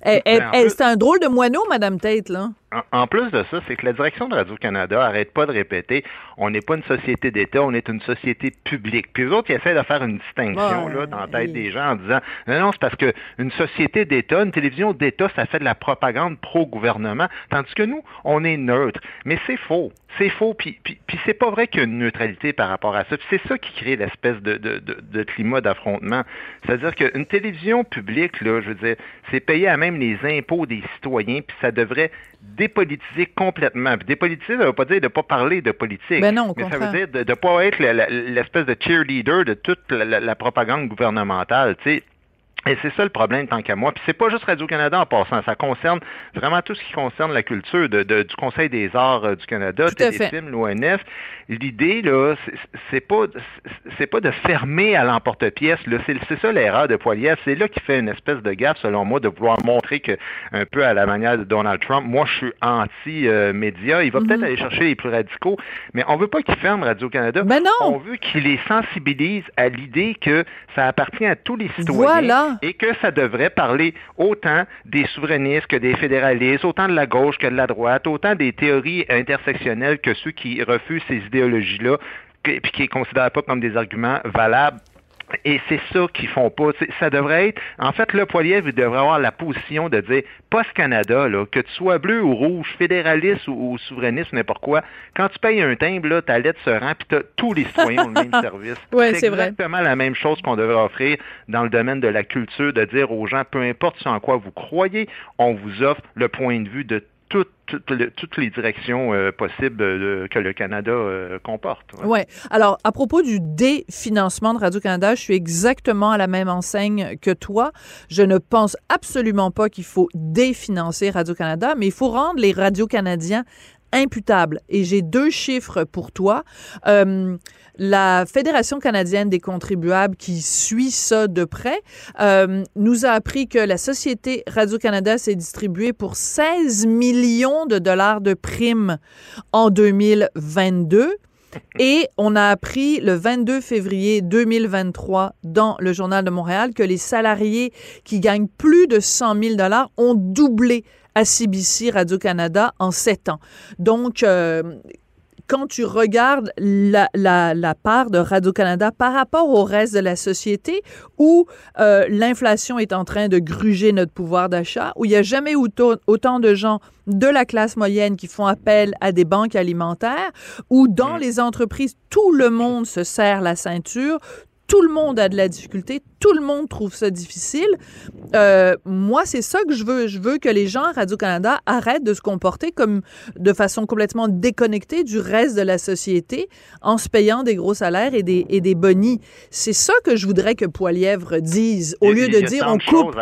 c'est un drôle de moineau, Madame Tate, là. En, plus de ça, c'est que la direction de Radio-Canada arrête pas de répéter on n'est pas une société d'État, on est une société publique. Puis eux autres, ils essaient de faire une distinction là, dans la tête des gens en disant non, non, c'est parce qu'une société d'État, une télévision d'État, ça fait de la propagande pro-gouvernement, tandis que nous, on est neutre. Mais c'est faux. C'est faux, puis, puis, puis c'est pas vrai qu'il y a une neutralité par rapport à ça. c'est ça qui crée l'espèce de, de, de, climat d'affrontement. C'est-à-dire qu'une télévision publique, là, je veux dire, c'est payé à même les impôts des citoyens, puis ça devrait dépolitiser complètement. Puis dépolitiser, ça ne veut pas dire de ne pas parler de politique. Ben non, mais ça veut dire de ne pas être l'espèce de cheerleader de toute la, la propagande gouvernementale. Tu sais, et c'est ça le problème tant qu'à moi. Puis c'est pas juste Radio-Canada en passant, ça concerne vraiment tout ce qui concerne la culture de, du Conseil des arts euh, du Canada, Téléfilm, l'ONF. L'idée, là, c'est pas c'est pas de fermer à l'emporte-pièce. C'est ça l'erreur de Poilier. C'est là qu'il fait une espèce de gaffe, selon moi, de vouloir montrer que, un peu à la manière de Donald Trump, moi je suis anti-média. Il va peut-être mhm. aller chercher les plus radicaux, mais on veut pas qu'il ferme Radio-Canada. Ben non. On veut qu'il les sensibilise à l'idée que ça appartient à tous les citoyens. Voilà et que ça devrait parler autant des souverainistes que des fédéralistes, autant de la gauche que de la droite, autant des théories intersectionnelles que ceux qui refusent ces idéologies-là, puis qui ne considèrent pas comme des arguments valables et c'est ça qu'ils font pas. ça devrait être. En fait, le Poiliev, il devrait avoir la position de dire Post Canada, là, que tu sois bleu ou rouge, fédéraliste ou, souverainiste, n'importe quoi, quand tu payes un timbre, là, ta lettre se rend, puis tous les citoyens ont le même <laughs> service. c'est exactement la même chose qu'on devrait offrir dans le domaine de la culture, de dire aux gens, peu importe en quoi vous croyez, on vous offre le point de vue de toutes, les directions euh, possibles euh, que le Canada euh, comporte. Oui. Alors, à propos du définancement de Radio-Canada, je suis exactement à la même enseigne que toi. Je ne pense absolument pas qu'il faut définancer Radio-Canada, mais il faut rendre les radios-canadiens imputables. Et j'ai deux chiffres pour toi. La Fédération canadienne des contribuables, qui suit ça de près, euh, nous a appris que la société Radio-Canada s'est distribuée pour 16 millions de dollars de primes en 2022. Et on a appris le 22 février 2023 dans le Journal de Montréal que les salariés qui gagnent plus de 100 000 dollars ont doublé à CBC Radio-Canada en sept ans. Donc, euh, quand tu regardes la, la, part de Radio-Canada par rapport au reste de la société, où euh, l'inflation est en train de gruger notre pouvoir d'achat, où il n'y a jamais autant de gens de la classe moyenne qui font appel à des banques alimentaires, où dans mm. les entreprises, tout le monde se serre la ceinture, tout le monde a de la difficulté, tout le monde trouve ça difficile. Euh, moi, c'est ça que je veux. Je veux que les gens à Radio-Canada arrêtent de se comporter comme de façon complètement déconnectée du reste de la société en se payant des gros salaires et des, et des bonis. C'est ça que je voudrais que Poilièvre dise, au lieu de dire on coupe.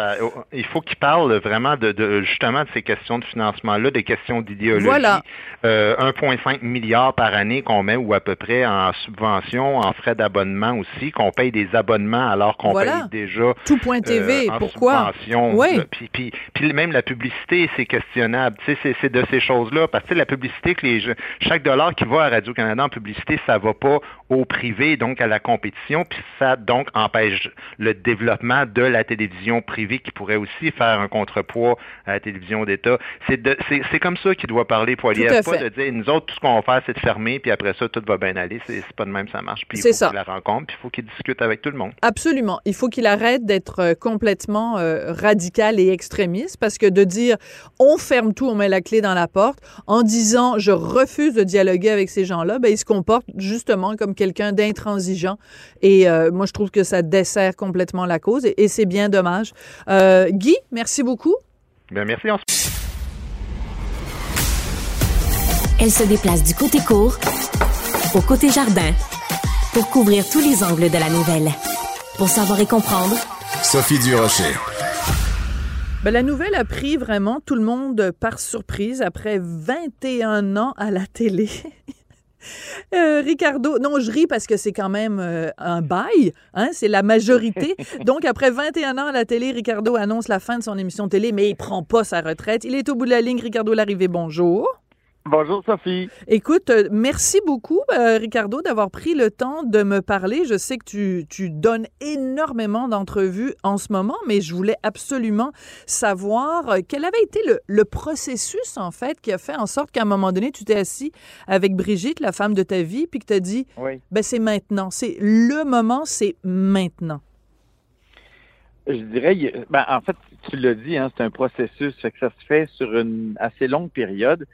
il faut qu'il parle vraiment de, justement de ces questions de financement-là, des questions d'idéologie. Voilà. 1,5 euh, milliard par année qu'on met ou à peu près en subvention, en frais d'abonnement aussi, qu'on paye des abonnements alors qu'on paye déjà tout point TV. Euh, pourquoi? Oui. Puis, puis, puis, même la publicité, c'est questionnable. Tu sais, c'est de ces choses-là parce que la publicité que les chaque dollar qui va à Radio Canada en publicité, ça va pas au privé, donc à la compétition, puis ça donc empêche le développement de la télévision privée qui pourrait aussi faire un contrepoids à la télévision d'État. C'est comme ça qu'il doit parler Poilier, pas de dire nous autres tout ce qu'on va faire c'est de fermer puis après ça tout va bien aller. C'est pas de même ça marche. Puis il faut qu'il la rencontre, puis il faut qu'il discute avec tout le monde. Absolument. Il faut qu'il arrête d'être euh, complètement euh, radical et extrémiste parce que de dire on ferme tout, on met la clé dans la porte, en disant je refuse de dialoguer avec ces gens-là, ben, il se comporte justement comme quelqu'un d'intransigeant. Et euh, moi, je trouve que ça dessert complètement la cause et, et c'est bien dommage. Euh, Guy, merci beaucoup. Bien, merci. On Elle se déplace du côté court au côté jardin pour couvrir tous les angles de la nouvelle. Pour savoir et comprendre, Sophie Durocher. Ben, la nouvelle a pris vraiment tout le monde par surprise après 21 ans à la télé. <laughs> Euh, Ricardo, non, je ris parce que c'est quand même euh, un bail, hein, c'est la majorité. <laughs> Donc, après 21 ans à la télé, Ricardo annonce la fin de son émission télé, mais il prend pas sa retraite. Il est au bout de la ligne. Ricardo Larrivée, bonjour. Bonjour Sophie. Écoute, euh, merci beaucoup, euh, Ricardo, d'avoir pris le temps de me parler. Je sais que tu, tu donnes énormément d'entrevues en ce moment, mais je voulais absolument savoir euh, quel avait été le, le processus, en fait, qui a fait en sorte qu'à un moment donné, tu t'es assis avec Brigitte, la femme de ta vie, puis que tu as dit, Oui. ben c'est maintenant, c'est le moment, c'est maintenant. Je dirais, ben, en fait, tu l'as dit, hein, c'est un processus, fait que ça se fait sur une assez longue période.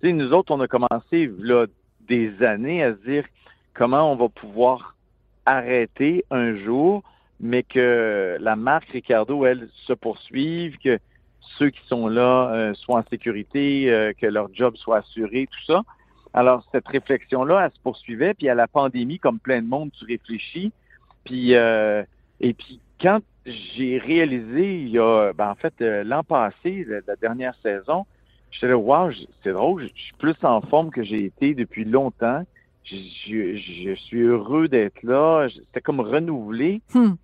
Tu sais, nous autres, on a commencé là, des années à se dire comment on va pouvoir arrêter un jour, mais que la marque Ricardo, elle, se poursuive, que ceux qui sont là euh, soient en sécurité, euh, que leur job soit assuré, tout ça. Alors, cette réflexion-là, elle se poursuivait, puis à la pandémie, comme plein de monde, tu réfléchis, puis euh, et puis quand j'ai réalisé, il y a, ben, en fait, euh, l'an passé, la, la dernière saison, j'étais là, wow, c'est drôle, je suis plus en forme que j'ai été depuis longtemps. Je, je- je suis heureux d'être là. C'était comme renouvelé. Hmm.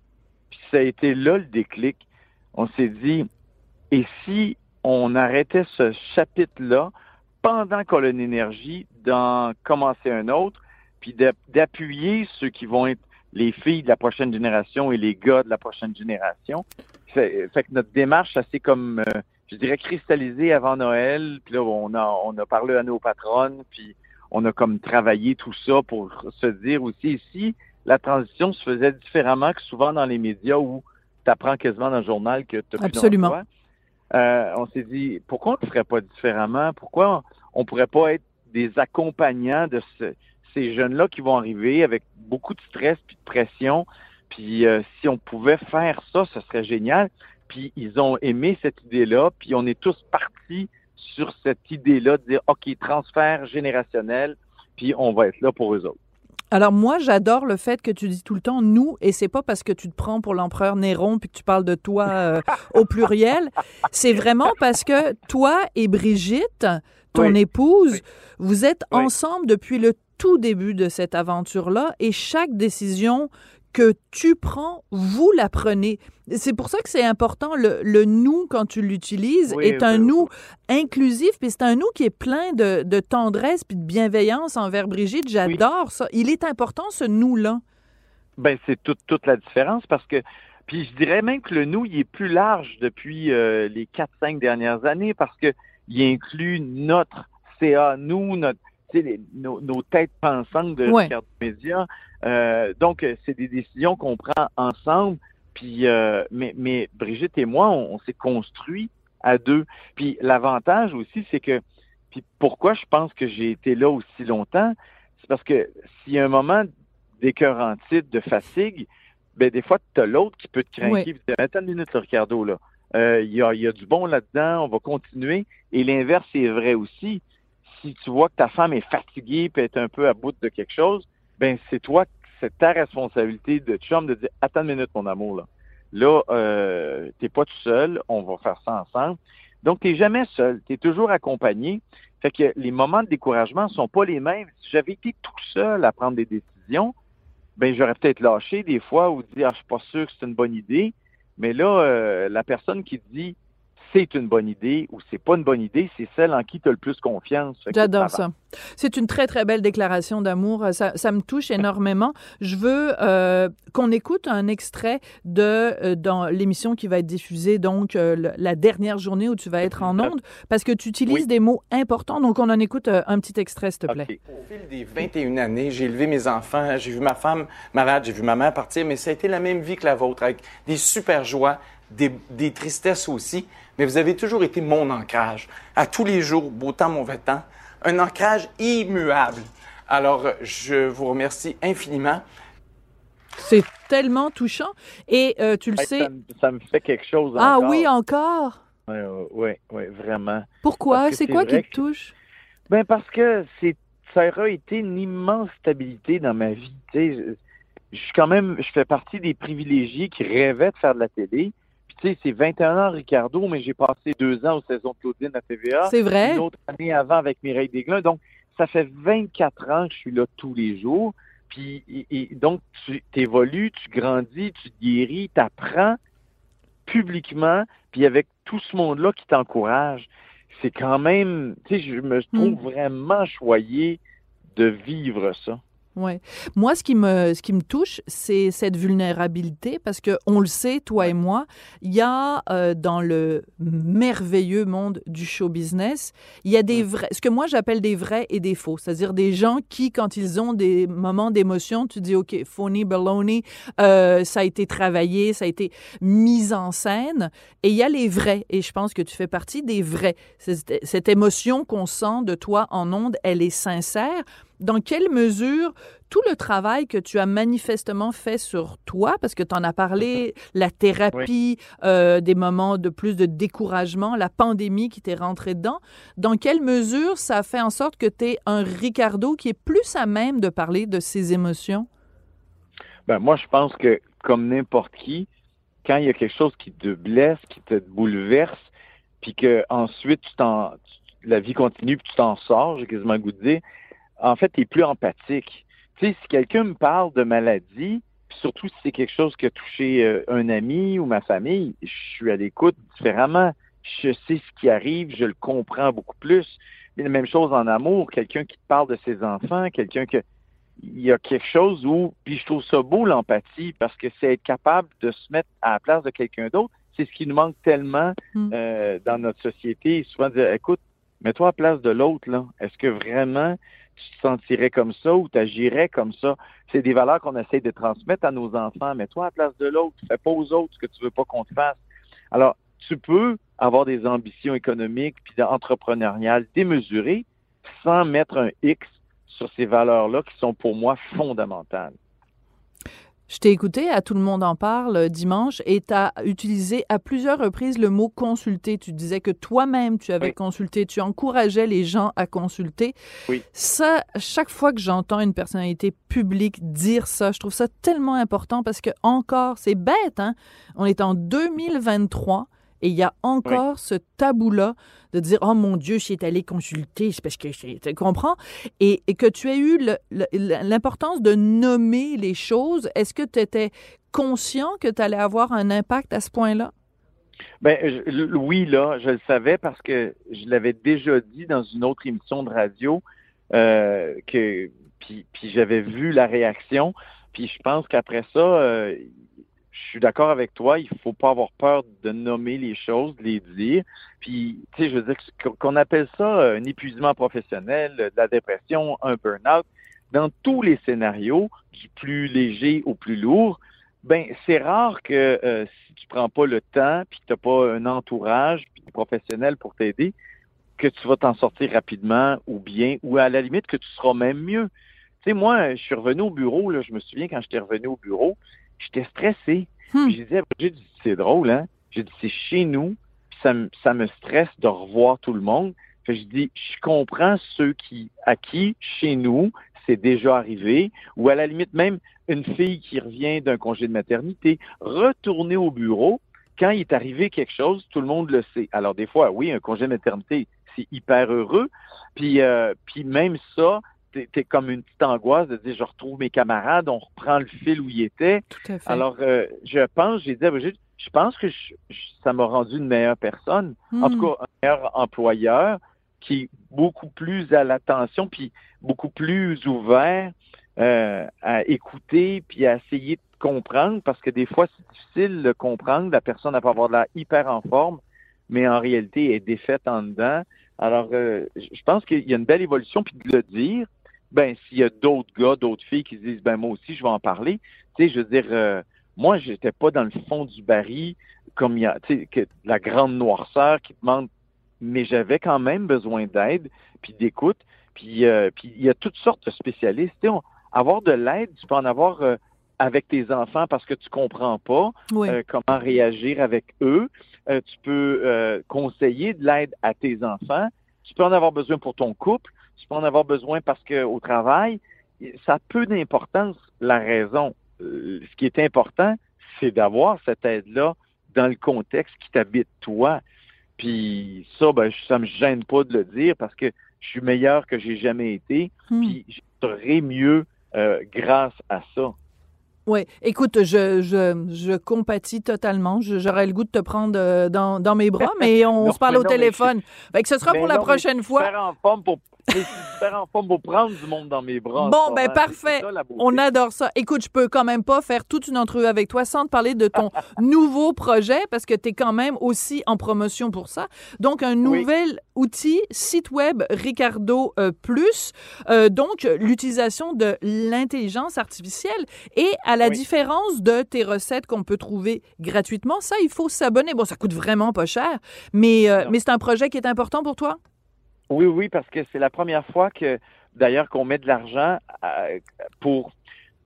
Puis ça a été là le déclic. On s'est dit, et si on arrêtait ce chapitre-là pendant qu'on a l'énergie d'en commencer un autre, puis d'a- d'appuyer ceux qui vont être les filles de la prochaine génération et les gars de la prochaine génération? Fait, fait que notre démarche, ça s'est comme, euh, je dirais, cristallisé avant Noël. Puis là, on a, on a parlé à nos patronnes, puis on a comme travaillé tout ça pour se dire aussi si la transition se faisait différemment que souvent dans les médias où tu apprends quasiment dans le journal que tu Absolument. euh, on s'est dit, pourquoi on ne le ferait pas différemment? Pourquoi on ne pourrait pas être des accompagnants de ce- ces jeunes-là qui vont arriver avec beaucoup de stress puis de pression? Puis euh, si on pouvait faire ça, ce serait génial. Puis ils ont aimé cette idée-là, puis on est tous partis sur cette idée-là de dire, OK, transfert générationnel, puis on va être là pour eux autres. Alors moi, j'adore le fait que tu dis tout le temps nous, et c'est pas parce que tu te prends pour l'empereur Néron puis que tu parles de toi euh, au pluriel. <laughs> C'est vraiment parce que toi et Brigitte, ton Oui. épouse, vous êtes Oui. ensemble depuis le tout début de cette aventure-là, et chaque décision que tu prends, vous la prenez. C'est pour ça que c'est important, le, le nous, quand tu l'utilises, Oui, est un oui, nous inclusif, puis c'est un nous qui est plein de, de tendresse puis de bienveillance envers Brigitte. J'adore ça. Il est important, ce nous-là. Ben, c'est toute, toute la différence parce que, puis je dirais même que le nous, il est plus large depuis euh, les 4-5 dernières années parce que il inclut notre CA, nous, notre, tu sais, les- nos, nos têtes pensantes de Ouais. Ricardo Média. Euh, donc, c'est des décisions qu'on prend ensemble. Puis, euh, mais, mais Brigitte et moi, on, on s'est construit à deux. Puis l'avantage aussi, c'est que, puis pourquoi je pense que j'ai été là aussi longtemps, c'est parce que s'il y a un moment d'écœurantite, de fatigue, ben des fois, tu as l'autre qui peut te craquer. Oui. Attends une minute, Ricardo, là. Euh, Il y, a, il y a du bon là-dedans, on va continuer. Et l'inverse est vrai aussi. Si tu vois que ta femme est fatiguée et est un peu à bout de quelque chose, ben c'est toi, c'est ta responsabilité de chum de dire Attends une minute, mon amour, là. Là, euh, t'es pas tout seul, on va faire ça ensemble. Donc, tu n'es jamais seul, tu es toujours accompagné. Fait que les moments de découragement sont pas les mêmes. Si j'avais été tout seul à prendre des décisions, ben j'aurais peut-être lâché des fois ou dit ah, je suis pas sûr que c'est une bonne idée. Mais là, euh, la personne qui dit c'est une bonne idée ou c'est pas une bonne idée, c'est celle en qui tu as le plus confiance. J'adore ça. C'est une très, très belle déclaration d'amour. Ça, ça, me touche énormément. Je veux euh, qu'on écoute un extrait de euh, dans l'émission qui va être diffusée, donc euh, la dernière journée où tu vas être en onde, parce que tu utilises des mots importants. Donc, on en écoute un petit extrait, s'il te plaît. Au fil des 21 années, j'ai élevé mes enfants, j'ai vu ma femme malade, j'ai vu ma mère partir, mais ça a été la même vie que la vôtre, avec des super joies, des, des tristesses aussi mais vous avez toujours été mon ancrage. À tous les jours, beau temps, mauvais temps, un ancrage immuable. Alors, je vous remercie infiniment. C'est tellement touchant. Et euh, tu le sais. Ça, me fait quelque chose. Ah oui, encore? Oui, oui, oui, vraiment. Pourquoi? C'est quoi qui te touche? Ben parce que c'est ça aurait été une immense stabilité dans ma vie. je, je suis quand même, je fais partie des privilégiés qui rêvaient de faire de la télé tu sais, c'est 21 ans, Ricardo, mais j'ai passé deux ans aux saisons de Claudine à TVA. C'est vrai. Une autre année avant avec Mireille Desglin. Donc, ça fait 24 ans que je suis là tous les jours. Puis, et, donc, tu évolues, tu grandis, tu guéris, tu apprends publiquement, puis avec tout ce monde-là qui t'encourage. C'est quand même, tu sais, je me trouve hmm. vraiment choyé de vivre ça. Ouais. Moi, ce qui me, ce qui me touche, c'est cette vulnérabilité parce que on le sait, toi et moi, il y a euh, dans le merveilleux monde du show business, il y a des vrais, ce que moi j'appelle des vrais et des faux, c'est-à-dire des gens qui, quand ils ont des moments d'émotion, tu dis ok, phony, baloney, euh, ça a été travaillé, ça a été mis en scène, et il y a les vrais, et je pense que tu fais partie des vrais. Cette, cette émotion qu'on sent de toi en onde, elle est sincère dans quelle mesure tout le travail que tu as manifestement fait sur toi, parce que tu en as parlé, la thérapie, euh, des moments de plus de découragement, la pandémie qui t'est rentrée dedans, dans quelle mesure ça fait en sorte que tu es un Ricardo qui est plus à même de parler de ses émotions? Ben, moi, je pense que, comme n'importe qui, quand il y a quelque chose qui te blesse, qui te bouleverse, puis que ensuite tu t'en, la vie continue, puis tu t'en sors, j'ai quasiment goût de dire, en fait, tu es plus empathique. Tu sais, si quelqu'un me parle de maladie, surtout si c'est quelque chose qui a touché euh, un ami ou ma famille, je suis à l'écoute différemment. Je sais ce qui arrive, je le comprends beaucoup plus. Mais la même chose en amour, quelqu'un qui te parle de ses enfants, quelqu'un que il y a quelque chose où, puis je trouve ça beau l'empathie parce que c'est être capable de se mettre à la place de quelqu'un d'autre. C'est ce qui nous manque tellement mm. euh, dans notre société. Souvent dire, écoute, mets-toi à la place de l'autre là. Est-ce que vraiment tu te sentirais comme ça ou tu agirais comme ça. C'est des valeurs qu'on essaie de transmettre à nos enfants. Mais toi, à la place de l'autre, fais pas aux autres ce que tu veux pas qu'on te fasse. Alors, tu peux avoir des ambitions économiques puis entrepreneuriales démesurées sans mettre un X sur ces valeurs-là qui sont pour moi fondamentales. Je t'ai écouté, à Tout le monde en parle euh, dimanche, et tu as utilisé à plusieurs reprises le mot consulter. Tu disais que toi-même, tu avais consulté, tu encourageais les gens à consulter. Oui. Ça, chaque fois que j'entends une personnalité publique dire ça, je trouve ça tellement important parce que encore, c'est bête, hein? On est en 2023 et il y a encore ce tabou-là de dire Oh mon Dieu, je suis allé consulter, c'est parce que tu comprends? Et, que tu as eu l'importance de nommer les choses. Est-ce que tu étais conscient que tu allais avoir un impact à ce point-là? Ben oui, là, je le savais parce que je l'avais déjà dit dans une autre émission de radio euh, que puis, j'avais vu la réaction. Puis je pense qu'après ça, euh, je suis d'accord avec toi, il faut pas avoir peur de nommer les choses, de les dire. Puis, tu sais, je veux dire qu'on appelle ça un épuisement professionnel, de la dépression, un burn-out, dans tous les scénarios, du plus léger au plus lourd, ben c'est rare que euh, si tu prends pas le temps, puis que tu n'as pas un entourage professionnel pour t'aider, que tu vas t'en sortir rapidement ou bien, ou à la limite que tu seras même mieux. Tu sais, moi, je suis revenu au bureau, là, je me souviens quand j'étais revenu au bureau, j'étais stressé. Hmm. J'ai dit, c'est drôle, hein? J'ai dit, c'est chez nous, ça, ça me stresse de revoir tout le monde. je dis, je comprends ceux qui, à qui, chez nous, c'est déjà arrivé, ou à la limite même une fille qui revient d'un congé de maternité, retourner au bureau, quand il est arrivé quelque chose, tout le monde le sait. Alors des fois, oui, un congé de maternité, c'est hyper heureux. Puis, euh, puis même ça, c'était comme une petite angoisse de dire je retrouve mes camarades, on reprend le fil où il était. Tout à fait. Alors, euh, je pense, j'ai dit, je pense que je- je- ça m'a rendu une meilleure personne. En tout Hmm. cas, un meilleur employeur qui est beaucoup plus à l'attention, puis beaucoup plus ouvert euh, à écouter, puis à essayer de comprendre, parce que des fois, c'est difficile de comprendre. La personne peut avoir de l'air hyper en forme, mais en réalité, elle est défaite en dedans. Alors, euh, je pense qu'il y a une belle évolution, puis de le dire, ben, s'il y a d'autres gars, d'autres filles qui se disent, ben, moi aussi, je vais en parler. Tu sais, je veux dire, euh, moi, j'étais pas dans le fond du baril, comme il y a, tu sais, que la grande noirceur qui demande, mais j'avais quand même besoin d'aide, puis d'écoute, puis, euh, puis il y a toutes sortes de spécialistes. Tu sais, on- avoir de l'aide, tu peux en avoir euh, avec tes enfants parce que tu comprends pas Oui. euh, comment réagir avec eux. Euh, tu peux euh, conseiller de l'aide à tes enfants. Tu peux en avoir besoin pour ton couple. Tu peux en avoir besoin parce que au travail, ça a peu d'importance la raison. Euh, ce qui est important, c'est d'avoir cette aide-là dans le contexte qui t'habite toi. Puis ça, ben, ça me gêne pas de le dire parce que je suis meilleur que j'ai jamais été. Hmm. Puis je serai mieux euh, grâce à ça. Oui, écoute, je, je, je compatis totalement. J'aurais le goût de te prendre euh, dans, dans mes bras, <laughs> mais on Non, se parle mais au non, téléphone. Fait que ce sera Mais pour la non, prochaine fois. super en forme pour, je suis super en forme pour prendre du monde dans mes bras. Bon, ben parfait. Ça. On adore ça. Écoute, je peux quand même pas faire toute une entrevue avec toi sans te parler de ton <laughs> nouveau projet parce que tu es quand même aussi en promotion pour ça. Donc, un nouvel outil, site web Ricardo euh, Plus. Euh, donc, l'utilisation de l'intelligence artificielle et à la Oui. différence de tes recettes qu'on peut trouver gratuitement, ça, il faut s'abonner. Bon, ça coûte vraiment pas cher, mais, euh, mais c'est un projet qui est important pour toi? Oui, oui, parce que c'est la première fois que, d'ailleurs, qu'on met de l'argent euh, pour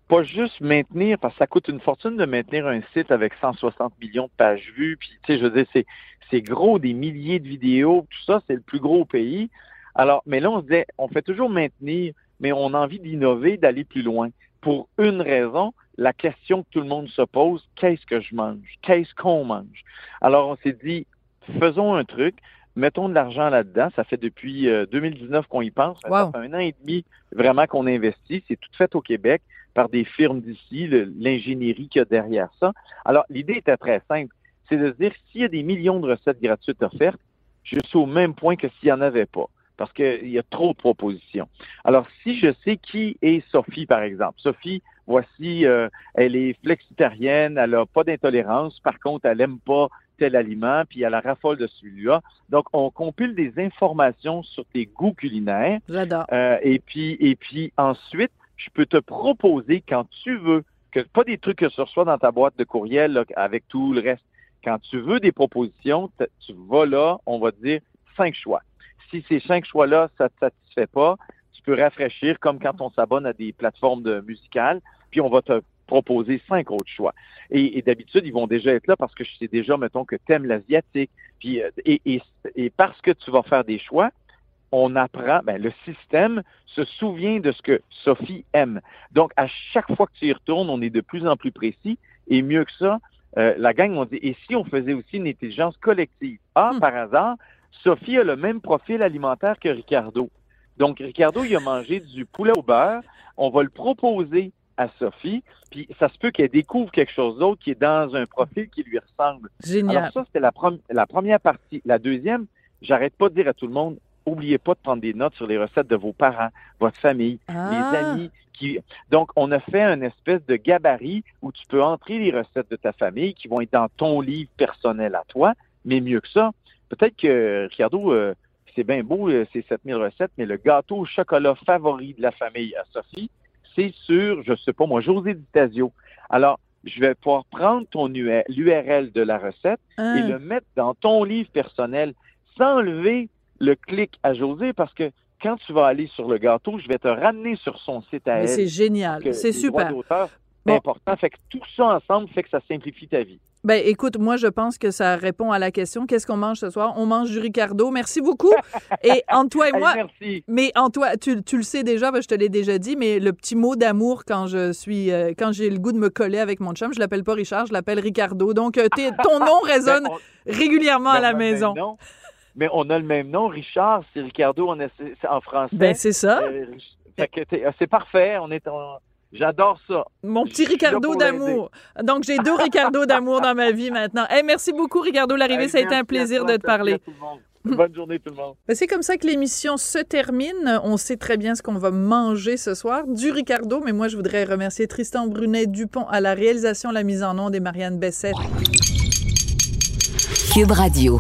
pas juste maintenir, parce que ça coûte une fortune de maintenir un site avec 160 millions de pages vues, puis, tu sais, je veux dire, c'est, gros, des milliers de vidéos, tout ça, c'est le plus gros pays. Alors, mais là, on se disait, on fait toujours maintenir, mais on a envie d'innover, d'aller plus loin. Pour une raison, la question que tout le monde se pose, qu'est-ce que je mange? Qu'est-ce qu'on mange? Alors, on s'est dit, faisons un truc, mettons de l'argent là-dedans. Ça fait depuis euh, 2019 qu'on y pense. Ça fait un an et demi vraiment qu'on investit. C'est tout fait au Québec par des firmes d'ici, l'ingénierie qu'il y a derrière ça. Alors, l'idée était très simple. C'est de se dire, s'il y a des millions de recettes gratuites offertes, je suis au même point que s'il n'y en avait pas. Parce qu'il y a trop de propositions. Alors, si je sais qui est Sophie, par exemple, Sophie, voici, euh, elle est flexitarienne, elle n'a pas d'intolérance, par contre, elle n'aime pas tel aliment, puis elle a raffole de celui-là. Donc, on compile des informations sur tes goûts culinaires. J'adore. Euh, et puis, et puis ensuite, je peux te proposer quand tu veux, que pas des trucs que tu reçois dans ta boîte de courriel là, avec tout le reste. Quand tu veux des propositions, tu vas là, on va te dire cinq choix. Si ces cinq choix-là, ça te satisfait pas, tu peux rafraîchir comme quand on s'abonne à des plateformes de musicales, puis on va te proposer cinq autres choix. Et, et d'habitude, ils vont déjà être là parce que je sais déjà, mettons, que tu aimes l'asiatique. Puis, euh, et, et, et parce que tu vas faire des choix, on apprend, ben, le système se souvient de ce que Sophie aime. Donc, à chaque fois que tu y retournes, on est de plus en plus précis. Et mieux que ça, euh, la gang, on dit, et si on faisait aussi une intelligence collective? Ah, par hasard, Sophie a le même profil alimentaire que Ricardo. Donc, Ricardo, il a mangé du poulet au beurre. On va le proposer à Sophie, puis ça se peut qu'elle découvre quelque chose d'autre qui est dans un profil qui lui ressemble. Génial. Alors ça, c'était la, la première partie. La deuxième, j'arrête pas de dire à tout le monde, oubliez pas de prendre des notes sur les recettes de vos parents, votre famille, Ah. les amis. Qui... Donc, on a fait une espèce de gabarit où tu peux entrer les recettes de ta famille qui vont être dans ton livre personnel à toi, mais mieux que ça, peut-être que, Ricardo, euh, c'est bien beau, euh, ces 7000 recettes, mais le gâteau au chocolat favori de la famille à Sophie, c'est sur, je sais pas moi, José Ditasio. Alors, je vais pouvoir prendre ton l'URL de la recette Ah. et le mettre dans ton livre personnel sans enlever le clic à José parce que quand tu vas aller sur le gâteau, je vais te ramener sur son site à Mais elle. c'est génial. C'est super. C'est important. Fait que tout ça ensemble fait que ça simplifie ta vie. Ben, écoute, moi, je pense que ça répond à la question. Qu'est-ce qu'on mange ce soir? On mange du Ricardo. Merci beaucoup. <laughs> Et entre toi et moi. merci. Mais en toi, tu, tu le sais déjà, ben, je te l'ai déjà dit, mais le petit mot d'amour quand je suis, euh, quand j'ai le goût de me coller avec mon chum, je l'appelle pas Richard, je l'appelle Ricardo. Donc, euh, t'es- ton <laughs> nom résonne Ben, on- régulièrement à Ben, la maison. nom. Mais on a le même nom, Richard, c'est Ricardo on c'est- c'est en français. Ben, c'est ça. Euh, t'es- c'est parfait, on est en- J'adore ça. Mon petit Ricardo d'amour. Donc, j'ai deux Ricardo d'amour dans ma vie maintenant. Hey, merci beaucoup, Ricardo Larrivée. ça a été un plaisir de te parler. Bonne journée tout le monde. <laughs> Ben, c'est comme ça que l'émission se termine. On sait très bien ce qu'on va manger ce soir. Du Ricardo, mais moi, je voudrais remercier Tristan Brunet-Dupont à la réalisation, la mise en onde et Marianne Bessette. Cube Radio.